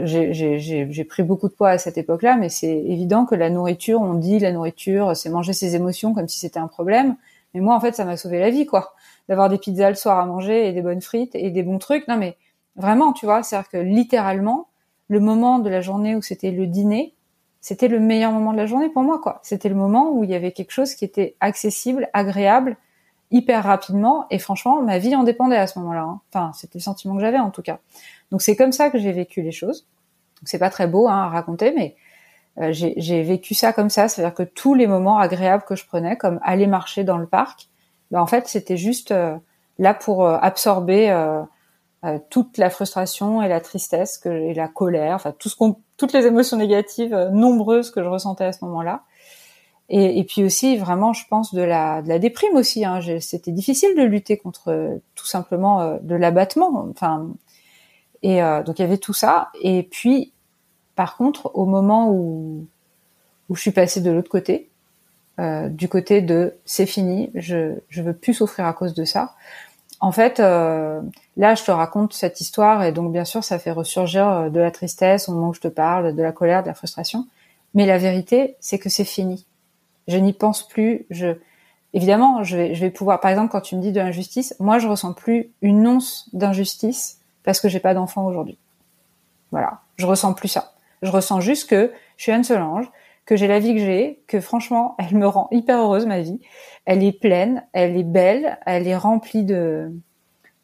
j'ai pris beaucoup de poids à cette époque-là, mais c'est évident que la nourriture, on dit la nourriture, c'est manger ses émotions comme si c'était un problème. Mais moi, en fait, ça m'a sauvé la vie, quoi d'avoir des pizzas le soir à manger et des bonnes frites et des bons trucs. Non, mais vraiment, tu vois, c'est-à-dire que littéralement, le moment de la journée où c'était le dîner, c'était le meilleur moment de la journée pour moi, quoi. C'était le moment où il y avait quelque chose qui était accessible, agréable, hyper rapidement, et franchement, ma vie en dépendait à ce moment-là. Hein. Enfin, c'était le sentiment que j'avais en tout cas. Donc c'est comme ça que j'ai vécu les choses. C'est pas très beau hein, à raconter, mais euh, j'ai vécu ça comme ça. C'est-à-dire que tous les moments agréables que je prenais, comme aller marcher dans le parc, bah, en fait c'était juste euh, là pour absorber toute la frustration et la tristesse que, et la colère, enfin tout ce qu'on, toutes les émotions négatives nombreuses que je ressentais à ce moment-là. Et, et, puis aussi vraiment, je pense de la, de la déprime aussi. Hein. C'était difficile de lutter contre tout simplement de l'abattement. Enfin, et donc il y avait tout ça. Et puis par contre, au moment où, où je suis passée de l'autre côté, euh, du côté de c'est fini, je je veux plus souffrir à cause de ça. En fait, euh, là, je te raconte cette histoire et donc bien sûr, ça fait ressurgir euh, de la tristesse au moment où je te parle, de la colère, de la frustration. Mais la vérité, c'est que c'est fini. Je n'y pense plus. Je évidemment, je vais je vais pouvoir. Par exemple, quand tu me dis de l'injustice, moi, je ressens plus une once d'injustice parce que j'ai pas d'enfant aujourd'hui. Voilà, je ressens plus ça. Je ressens juste que je suis Anne Solange, que j'ai la vie que j'ai, que franchement, elle me rend hyper heureuse ma vie. Elle est pleine, elle est belle, elle est remplie de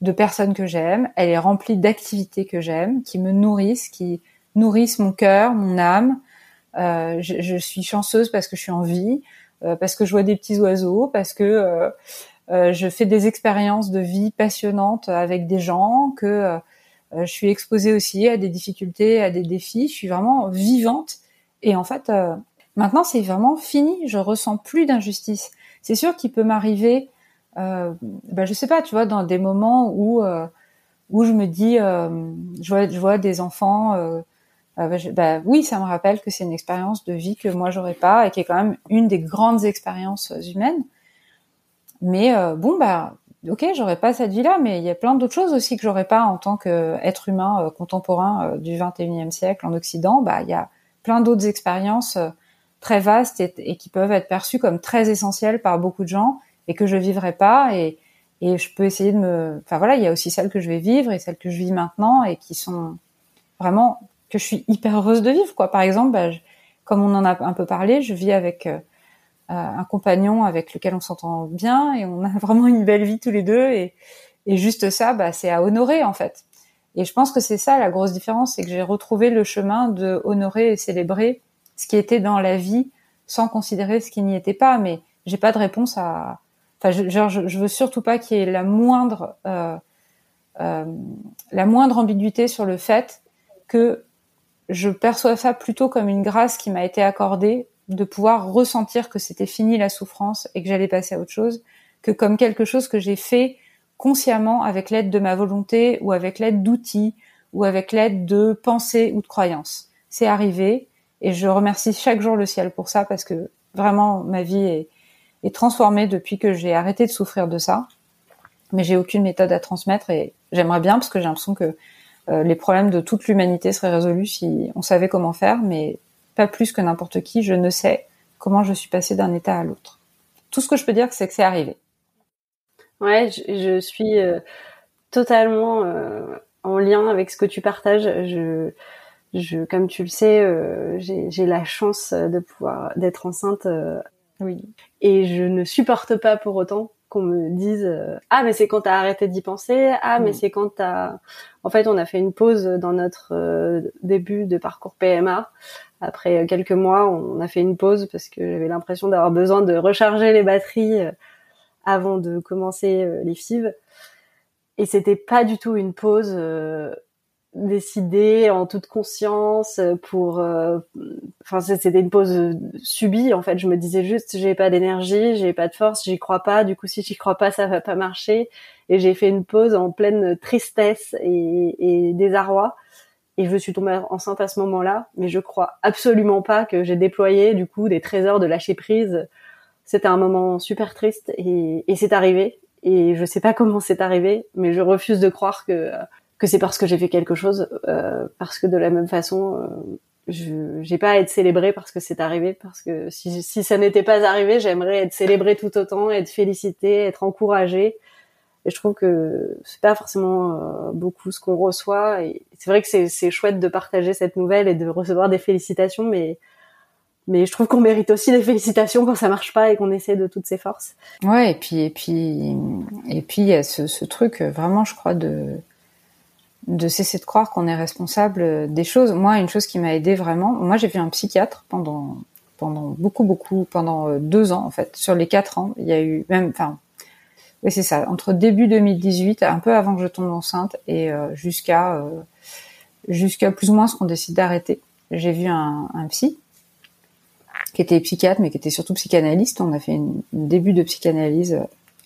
de personnes que j'aime, elle est remplie d'activités que j'aime, qui me nourrissent, qui nourrissent mon cœur, mon âme. Euh, je, suis chanceuse parce que je suis en vie, euh, parce que je vois des petits oiseaux, parce que euh, je fais des expériences de vie passionnantes avec des gens, que je suis exposée aussi à des difficultés, à des défis. Je suis vraiment vivante. Et en fait, maintenant, c'est vraiment fini. Je ressens plus d'injustice. C'est sûr qu'il peut m'arriver, euh, ben, je sais pas, tu vois, dans des moments où euh, où je me dis, je vois, je vois des enfants. bah, oui, ça me rappelle que c'est une expérience de vie que moi j'aurais pas et qui est quand même une des grandes expériences humaines. Mais bon, bah ok, j'aurais pas cette vie-là, mais il y a plein d'autres choses aussi que j'aurais pas en tant qu'être humain euh, contemporain euh, du 21e siècle en Occident. Bah, il y a plein d'autres expériences euh, très vastes et, qui peuvent être perçues comme très essentielles par beaucoup de gens et que je vivrai pas et, et je peux essayer de me, enfin voilà, il y a aussi celles que je vais vivre et celles que je vis maintenant et qui sont vraiment que je suis hyper heureuse de vivre quoi. Par exemple, bah, comme on en a un peu parlé, je vis avec euh, un compagnon avec lequel on s'entend bien et on a vraiment une belle vie tous les deux et, et juste ça, bah, c'est à honorer en fait. Et je pense que c'est ça la grosse différence, c'est que j'ai retrouvé le chemin de honorer et célébrer ce qui était dans la vie sans considérer ce qui n'y était pas. Mais j'ai pas de réponse à. Enfin, je, genre, je, veux surtout pas qu'il y ait la moindre euh, euh, la moindre ambiguïté sur le fait que je perçois ça plutôt comme une grâce qui m'a été accordée de pouvoir ressentir que c'était fini la souffrance et que j'allais passer à autre chose, que comme quelque chose que j'ai fait consciemment avec l'aide de ma volonté ou avec l'aide d'outils ou avec l'aide de pensées ou de croyances. C'est arrivé et je remercie chaque jour le ciel pour ça parce que vraiment ma vie est, transformée depuis que j'ai arrêté de souffrir de ça. Mais j'ai aucune méthode à transmettre et j'aimerais bien parce que j'ai l'impression que euh, les problèmes de toute l'humanité seraient résolus si on savait comment faire, mais pas plus que n'importe qui, je ne sais comment je suis passée d'un état à l'autre. Tout ce que je peux dire, c'est que c'est arrivé. Ouais, je, suis euh, totalement euh, en lien avec ce que tu partages. Je comme tu le sais, euh, j'ai la chance de pouvoir d'être enceinte. oui. Et je ne supporte pas pour autant qu'on me dise ah mais c'est quand t'as arrêté d'y penser ah mais mm. c'est quand t'as en fait on a fait une pause dans notre début de parcours PMA après quelques mois, on a fait une pause parce que j'avais l'impression d'avoir besoin de recharger les batteries euh, avant de commencer euh, les FIV. Et c'était pas du tout une pause euh, décidée en toute conscience pour enfin c'était une pause subie en fait. Je me disais juste j'ai pas d'énergie j'ai pas de force j'y crois pas. Du coup si j'y crois pas ça va pas marcher. Et j'ai fait une pause en pleine tristesse et, et désarroi. Et je suis tombée enceinte à ce moment-là, mais je crois absolument pas que j'ai déployé du coup des trésors de lâcher prise. C'était un moment super triste et, et c'est arrivé. Et je sais pas comment c'est arrivé, mais je refuse de croire que c'est parce que j'ai fait quelque chose, euh, parce que de la même façon, euh, je j'ai pas à être célébrée parce que c'est arrivé, parce que si ça n'était pas arrivé, j'aimerais être célébrée tout autant, être félicitée, être encouragée et je trouve que c'est pas forcément euh, beaucoup ce qu'on reçoit. C'est vrai que c'est chouette de partager cette nouvelle et de recevoir des félicitations, mais je trouve qu'on mérite aussi des félicitations quand ça marche pas et qu'on essaie de toutes ses forces. Ouais, et puis et puis et puis il y a ce truc vraiment, je crois, de de cesser de croire qu'on est responsable des choses. Moi, une chose qui m'a aidé vraiment, moi j'ai vu un psychiatre pendant pendant beaucoup beaucoup pendant euh, deux ans en fait. Sur les quatre ans, il y a eu même, enfin oui, c'est ça, entre début 2018, un peu avant que je tombe enceinte, et jusqu'à jusqu'à plus ou moins ce qu'on décide d'arrêter. J'ai vu un, un, psy qui était psychiatre, mais qui était surtout psychanalyste. On a fait un début de psychanalyse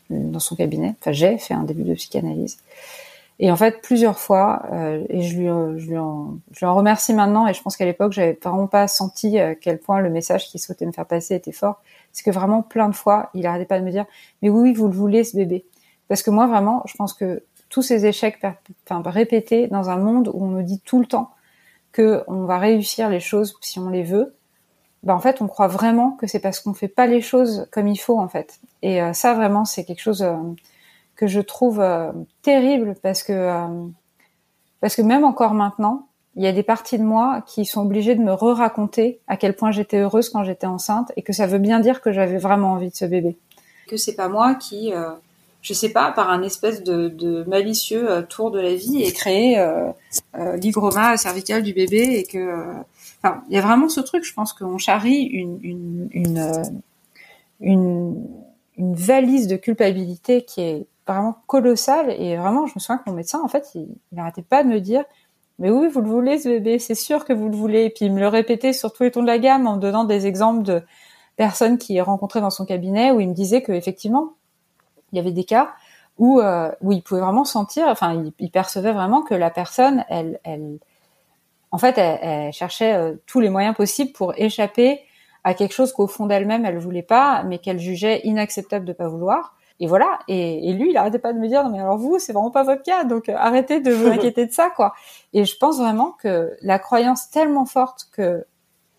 dans son cabinet. Enfin, j'ai fait un début de psychanalyse. Et en fait, plusieurs fois, euh, et je lui, je, lui en, je lui en remercie maintenant, et je pense qu'à l'époque, j'avais vraiment pas senti à quel point le message qu'il souhaitait me faire passer était fort. C'est que vraiment, plein de fois, il arrêtait pas de me dire, mais oui, oui, vous le voulez, ce bébé? Parce que moi, vraiment, je pense que tous ces échecs enfin, répétés dans un monde où on nous dit tout le temps que on va réussir les choses si on les veut, bah en fait, on croit vraiment que c'est parce qu'on fait pas les choses comme il faut, en fait. Et euh, ça, vraiment, c'est quelque chose euh, que je trouve euh, terrible parce que euh, parce que même encore maintenant, il y a des parties de moi qui sont obligées de me re-raconter à quel point j'étais heureuse quand j'étais enceinte et que ça veut bien dire que j'avais vraiment envie de ce bébé. Que c'est pas moi qui, euh, je sais pas, par un espèce de, malicieux euh, tour de la vie et créé l'hygroma cervical du bébé et que, enfin, il y a vraiment ce truc. Je pense qu'on charrie une une une valise de culpabilité qui est vraiment colossal. Et vraiment, je me souviens que mon médecin, en fait, il n'arrêtait pas de me dire, mais oui, vous le voulez, ce bébé, c'est sûr que vous le voulez. Et puis il me le répétait sur tous les tons de la gamme en me donnant des exemples de personnes qu'il rencontrées dans son cabinet où il me disait que effectivement, il y avait des cas où euh, où il pouvait vraiment sentir, enfin, il, percevait vraiment que la personne, elle, elle, en fait, elle, cherchait euh, tous les moyens possibles pour échapper à quelque chose qu'au fond d'elle-même elle voulait pas, mais qu'elle jugeait inacceptable de pas vouloir et voilà. Et, et, lui, il arrêtait pas de me dire non mais alors vous, c'est vraiment pas votre cas, donc euh, arrêtez de vous inquiéter de ça quoi. Et je pense vraiment que la croyance tellement forte que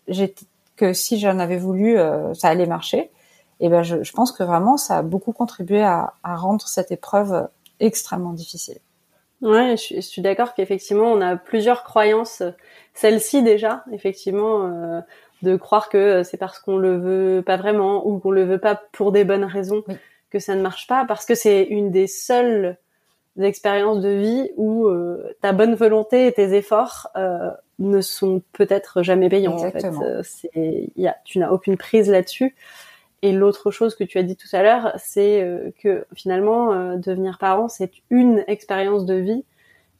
j'étais que si j'en avais voulu, euh, ça allait marcher. Et ben je, je, pense que vraiment ça a beaucoup contribué à, à rendre cette épreuve extrêmement difficile. Ouais, je, je suis d'accord qu'effectivement on a plusieurs croyances. Celle-ci déjà, effectivement, euh, de croire que c'est parce qu'on le veut pas vraiment ou qu'on le veut pas pour des bonnes raisons. Oui que ça ne marche pas parce que c'est une des seules expériences de vie où euh, ta bonne volonté et tes efforts euh, ne sont peut-être jamais payants. En fait. Euh, y a, tu n'as aucune prise là-dessus. Et l'autre chose que tu as dit tout à l'heure, c'est que finalement, devenir parent, c'est une expérience de vie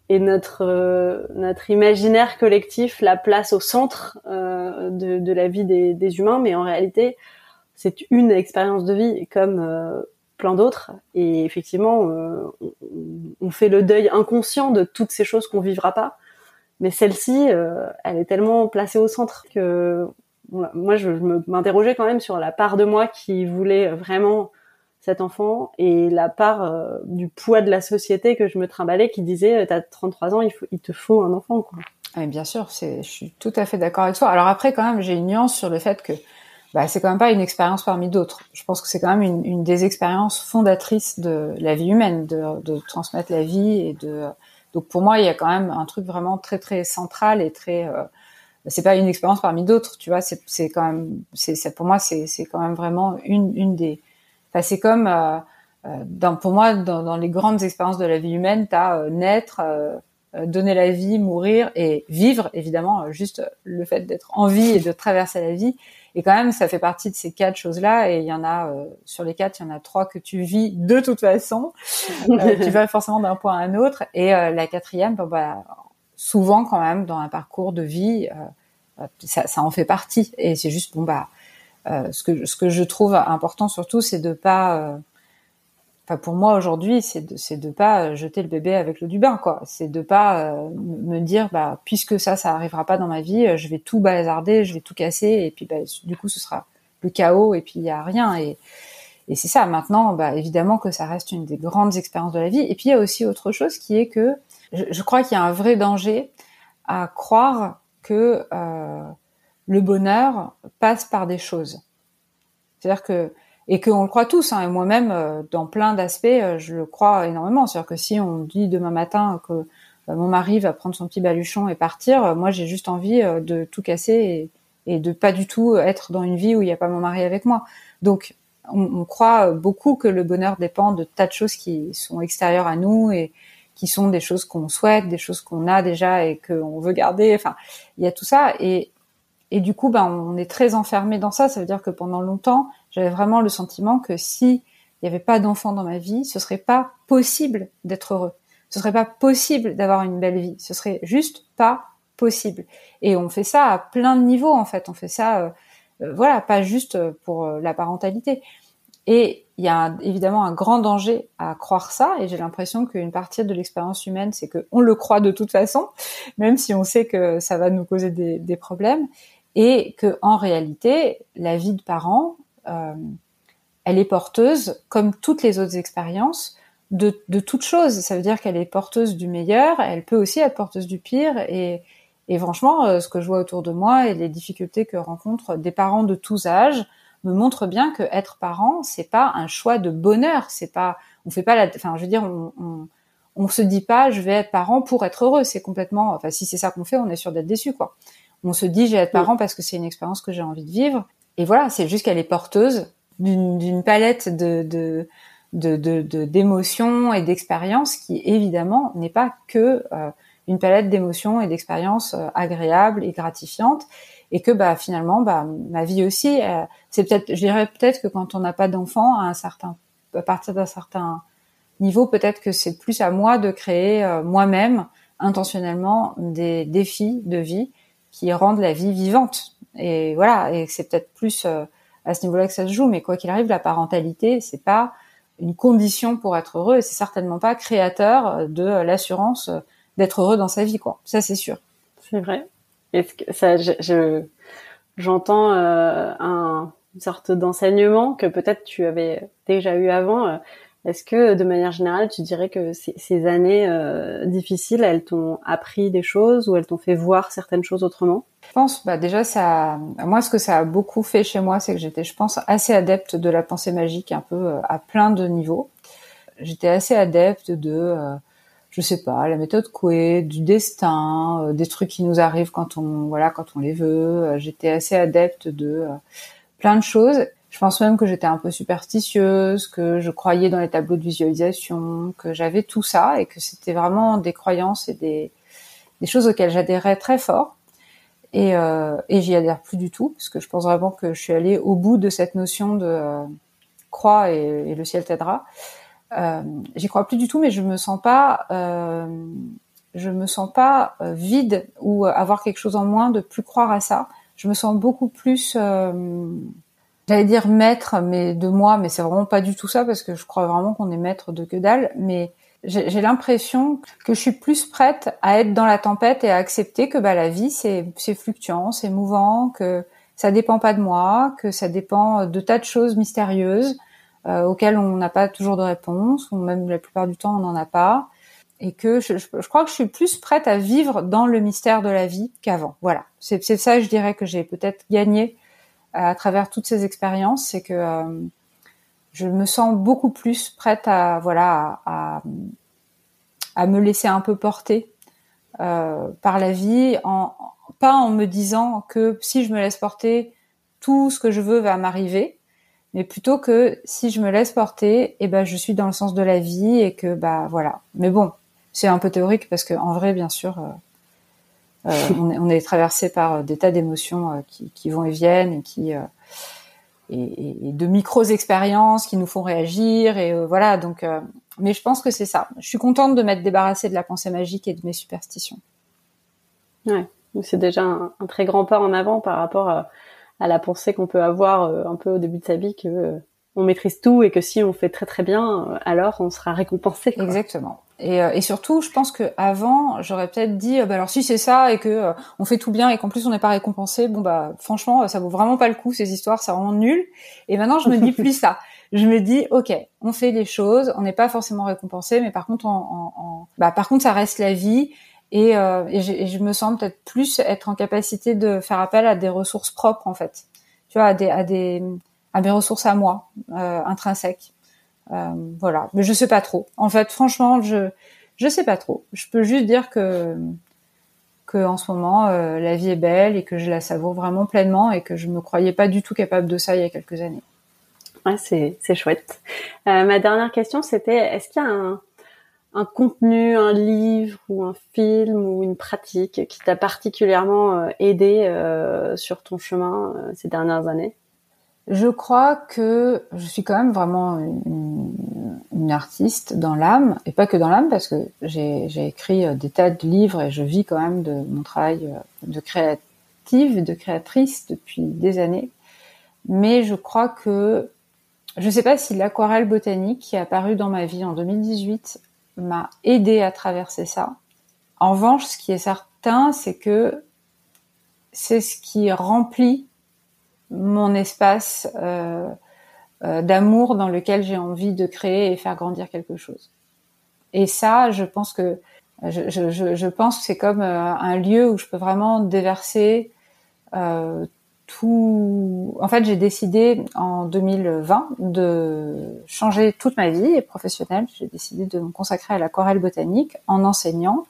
et notre notre imaginaire collectif la place au centre de, de la vie des, des humains, mais en réalité, c'est une expérience de vie comme plein d'autres. Et effectivement, euh, on, fait le deuil inconscient de toutes ces choses qu'on vivra pas. Mais celle-ci, euh, elle est tellement placée au centre que moi, je, m'interrogeais quand même sur la part de moi qui voulait vraiment cet enfant et la part euh, du poids de la société que je me trimballais qui disait t'as 33 ans il faut te faut un enfant quoi. Ah, bien sûr, je suis tout à fait d'accord avec toi. Alors après quand même j'ai une nuance sur le fait que bah, c'est quand même pas une expérience parmi d'autres. Je pense que c'est quand même une, une, des expériences fondatrices de la vie humaine, de, de, transmettre la vie et de. Donc pour moi, il y a quand même un truc vraiment très très central et très. Euh, c'est pas une expérience parmi d'autres, tu vois. C'est quand même. C'est pour moi, c'est quand même vraiment une une des. Enfin, c'est comme. Euh, euh dans, pour moi, dans, dans, les grandes expériences de la vie humaine, t'as euh, naître, euh, donner la vie, mourir et vivre. Évidemment, juste le fait d'être en vie et de traverser la vie et quand même, ça fait partie de ces quatre choses-là. Et il y en a euh, sur les quatre, il y en a trois que tu vis de toute façon. Euh, tu vas forcément d'un point à un autre. Et euh, la quatrième, bah, souvent quand même dans un parcours de vie, ça, ça, en fait partie. Et c'est juste bon bah, ce que ce que je trouve important surtout, c'est de pas pour moi aujourd'hui, c'est de c'est de pas euh, jeter le bébé avec l'eau du bain, quoi. C'est de pas euh, me dire, bah puisque ça, ça arrivera pas dans ma vie, euh, je vais tout bazarder, je vais tout casser, et puis bah, du coup, ce sera le chaos, et puis il y a rien. Et, et c'est ça. Maintenant, bah évidemment que ça reste une des grandes expériences de la vie. Et puis il y a aussi autre chose qui est que je, je crois qu'il y a un vrai danger à croire que le bonheur passe par des choses. C'est-à-dire que et qu'on le croit tous. Hein, et moi-même, euh, dans plein d'aspects, euh, je le crois énormément. C'est-à-dire que si on dit demain matin que euh, mon mari va prendre son petit baluchon et partir, moi j'ai juste envie de tout casser et, de pas du tout être dans une vie où il n'y a pas mon mari avec moi. Donc on, on, croit beaucoup que le bonheur dépend de tas de choses qui sont extérieures à nous et qui sont des choses qu'on souhaite, des choses qu'on a déjà et qu'on veut garder. Enfin, il y a tout ça et et du coup, ben, on est très enfermé dans ça. Ça veut dire que pendant longtemps, j'avais vraiment le sentiment que si il n'y avait pas d'enfant dans ma vie, ce serait pas possible d'être heureux. Ce serait pas possible d'avoir une belle vie. Ce serait juste pas possible. Et on fait ça à plein de niveaux en fait. On fait ça, euh, euh, voilà, pas juste pour la parentalité. Et il y a évidemment un grand danger à croire ça, et j'ai l'impression qu'une partie de l'expérience humaine, c'est qu'on le croit de toute façon, même si on sait que ça va nous causer des, problèmes, et que en réalité, la vie de parent, euh, elle est porteuse, comme toutes les autres expériences, de, de toutes choses. Ça veut dire qu'elle est porteuse du meilleur, elle peut aussi être porteuse du pire, et, et franchement, euh, ce que je vois autour de moi et les difficultés que rencontrent des parents de tous âges, me montre bien que être parent, c'est pas un choix de bonheur. C'est pas, on fait pas la, enfin, je veux dire, on, on, on, se dit pas, je vais être parent pour être heureux. C'est complètement, enfin, si c'est ça qu'on fait, on est sûr d'être déçu, quoi. On se dit, je vais être parent parce que c'est une expérience que j'ai envie de vivre. Et voilà, c'est juste qu'elle est porteuse d'une palette d'émotions et d'expériences qui évidemment n'est pas que euh, une palette d'émotions et d'expériences euh, agréables et gratifiantes. Et que bah finalement bah ma vie aussi euh, c'est peut-être je dirais peut-être que quand on n'a pas d'enfant à un certain à partir d'un certain niveau peut-être que c'est plus à moi de créer moi-même intentionnellement des défis de vie qui rendent la vie vivante et voilà et c'est peut-être plus euh, à ce niveau-là que ça se joue mais quoi qu'il arrive la parentalité c'est pas une condition pour être heureux et c'est certainement pas créateur de l'assurance d'être heureux dans sa vie quoi ça c'est sûr c'est vrai est-ce ça, je, j'entends euh, un, une sorte d'enseignement que peut-être tu avais déjà eu avant. Euh, est-ce que de manière générale, tu dirais que ces, années euh, difficiles, elles t'ont appris des choses ou elles t'ont fait voir certaines choses autrement? Je pense, bah déjà, ça, moi, ce que ça a beaucoup fait chez moi, c'est que j'étais, je pense, assez adepte de la pensée magique, un peu à plein de niveaux. J'étais assez adepte de je sais pas, la méthode Coué, du destin, euh, des trucs qui nous arrivent quand on voilà quand on les veut. Euh, j'étais assez adepte de euh, plein de choses. Je pense même que j'étais un peu superstitieuse, que je croyais dans les tableaux de visualisation, que j'avais tout ça et que c'était vraiment des croyances et des, des choses auxquelles j'adhérais très fort. Et, euh, et j'y adhère plus du tout parce que je pense vraiment que je suis allée au bout de cette notion de croix et, le ciel t'aidera. Euh, j'y crois plus du tout, mais je me sens pas, euh, je me sens pas euh, vide ou avoir quelque chose en moins de plus croire à ça. Je me sens beaucoup plus, j'allais dire maître, mais de moi, mais c'est vraiment pas du tout ça parce que je crois vraiment qu'on est maître de que dalle. Mais j'ai l'impression que je suis plus prête à être dans la tempête et à accepter que bah la vie c'est fluctuant, c'est mouvant, que ça dépend pas de moi, que ça dépend de tas de choses mystérieuses euh, auxquelles on n'a pas toujours de réponse, ou même la plupart du temps on n'en a pas, et que je, je, crois que je suis plus prête à vivre dans le mystère de la vie qu'avant. Voilà, c'est ça, je dirais que j'ai peut-être gagné à travers toutes ces expériences, c'est que euh, je me sens beaucoup plus prête à voilà à, à me laisser un peu porter euh, par la vie, pas en me disant que si je me laisse porter, tout ce que je veux va m'arriver, mais plutôt que si je me laisse porter, eh ben je suis dans le sens de la vie et que bah voilà. Mais bon, c'est un peu théorique parce que en vrai, bien sûr, euh on, est, on, est, traversé par euh, des tas d'émotions euh, qui, qui, vont et viennent et qui et, et, de micros expériences qui nous font réagir et voilà. Donc, mais je pense que c'est ça. Je suis contente de m'être débarrassée de la pensée magique et de mes superstitions. Ouais, c'est déjà un, un, très grand pas en avant par rapport à à la pensée qu'on peut avoir euh, un peu au début de sa vie que euh, on maîtrise tout et que si on fait très très bien, euh, alors on sera récompensé. Exactement. Et, et, surtout, je pense que avant, j'aurais peut-être dit, bah alors si c'est ça et que on fait tout bien et qu'en plus on n'est pas récompensé, bon bah franchement, ça vaut vraiment pas le coup ces histoires, c'est vraiment nul. Et maintenant, je me dis plus ça. Je me dis, ok, on fait les choses, on n'est pas forcément récompensé, mais par contre, en, bah par contre, ça reste la vie et, euh, et, je, et, je, me sens peut-être plus être en capacité de faire appel à des ressources propres en fait tu vois à des à des à mes ressources à moi euh, intrinsèques euh, voilà. Mais je sais pas trop. En fait franchement je je sais pas trop. Je peux juste dire que que en ce moment euh, la vie est belle et que je la savoure vraiment pleinement et que je me croyais pas du tout capable de ça il y a quelques années. Ouais c'est c'est chouette. Euh, ma dernière question c'était est-ce qu'il y a un un contenu, un livre ou un film ou une pratique qui t'a particulièrement euh, aidé euh, sur ton chemin euh, ces dernières années? Je crois que je suis quand même vraiment une, artiste dans l'âme, et pas que dans l'âme, parce que j'ai écrit euh, des tas de livres et je vis quand même de mon travail euh, de créative, de créatrice depuis des années. Mais je crois que je ne sais pas si l'aquarelle botanique qui est apparue dans ma vie en 2018 m'a aidé à traverser ça. En revanche, ce qui est certain, c'est que c'est ce qui remplit mon espace euh, euh, d'amour dans lequel j'ai envie de créer et faire grandir quelque chose. Et ça, je pense que je, je, je pense que c'est comme euh, un lieu où je peux vraiment déverser euh, tout. En fait, j'ai décidé en 2020 de changer toute ma vie professionnelle. J'ai décidé de me consacrer à l'aquarelle botanique en enseignant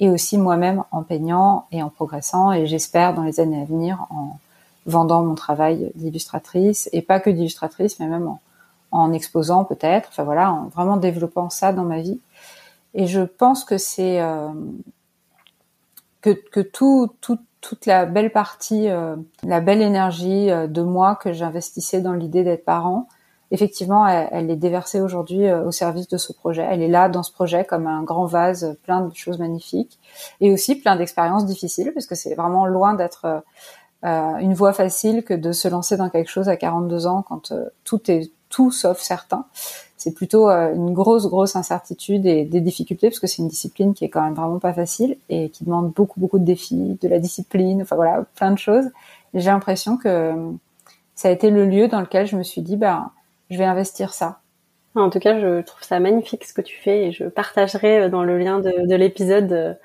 et aussi moi-même en peignant et en progressant. Et j'espère dans les années à venir en vendant mon travail d'illustratrice et pas que d'illustratrice, mais même en, exposant peut-être. Enfin voilà, en vraiment développant ça dans ma vie. Et je pense que c'est euh, que, que tout, tout, toute la belle partie, euh, la belle énergie euh, de moi que j'investissais dans l'idée d'être parent, effectivement, elle, elle est déversée aujourd'hui euh, au service de ce projet. Elle est là dans ce projet comme un grand vase, plein de choses magnifiques et aussi plein d'expériences difficiles, parce que c'est vraiment loin d'être euh, une voie facile que de se lancer dans quelque chose à 42 ans quand euh, tout est tout sauf certain. C'est plutôt euh, une grosse grosse incertitude et des difficultés parce que c'est une discipline qui est quand même vraiment pas facile et qui demande beaucoup beaucoup de défis, de la discipline, enfin voilà, plein de choses. J'ai l'impression que ça a été le lieu dans lequel je me suis dit bah je vais investir ça. En tout cas, je trouve ça magnifique ce que tu fais et je partagerai dans le lien de l'épisode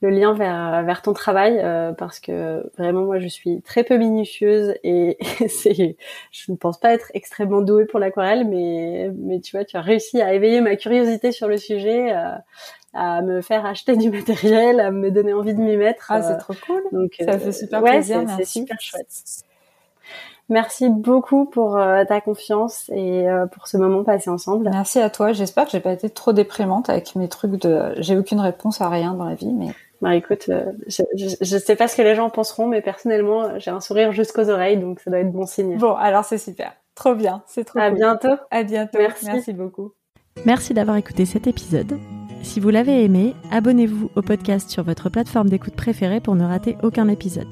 le lien vers vers ton travail euh, parce que vraiment moi je suis très peu minutieuse et c'est je ne pense pas être extrêmement douée pour l'aquarelle mais mais tu vois tu as réussi à éveiller ma curiosité sur le sujet euh, à me faire acheter du matériel à me donner envie de m'y mettre ah c'est euh, trop cool donc ça fait super plaisir c'est super chouette Merci beaucoup pour ta confiance et pour ce moment passé ensemble. Merci à toi. J'espère que j'ai pas été trop déprimante avec mes trucs de. J'ai aucune réponse à rien dans la vie, mais bah écoute, euh, je, je, sais pas ce que les gens penseront, mais personnellement, j'ai un sourire jusqu'aux oreilles, donc ça doit être bon signe. Bon, alors c'est super. Trop bien, c'est trop À bientôt. À bientôt. Merci. Merci beaucoup. Merci d'avoir écouté cet épisode. Si vous l'avez aimé, abonnez-vous au podcast sur votre plateforme d'écoute préférée pour ne rater aucun épisode.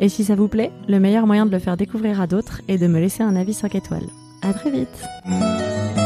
Et si ça vous plaît, le meilleur moyen de le faire découvrir à d'autres est de me laisser un avis 5 étoiles. À très vite.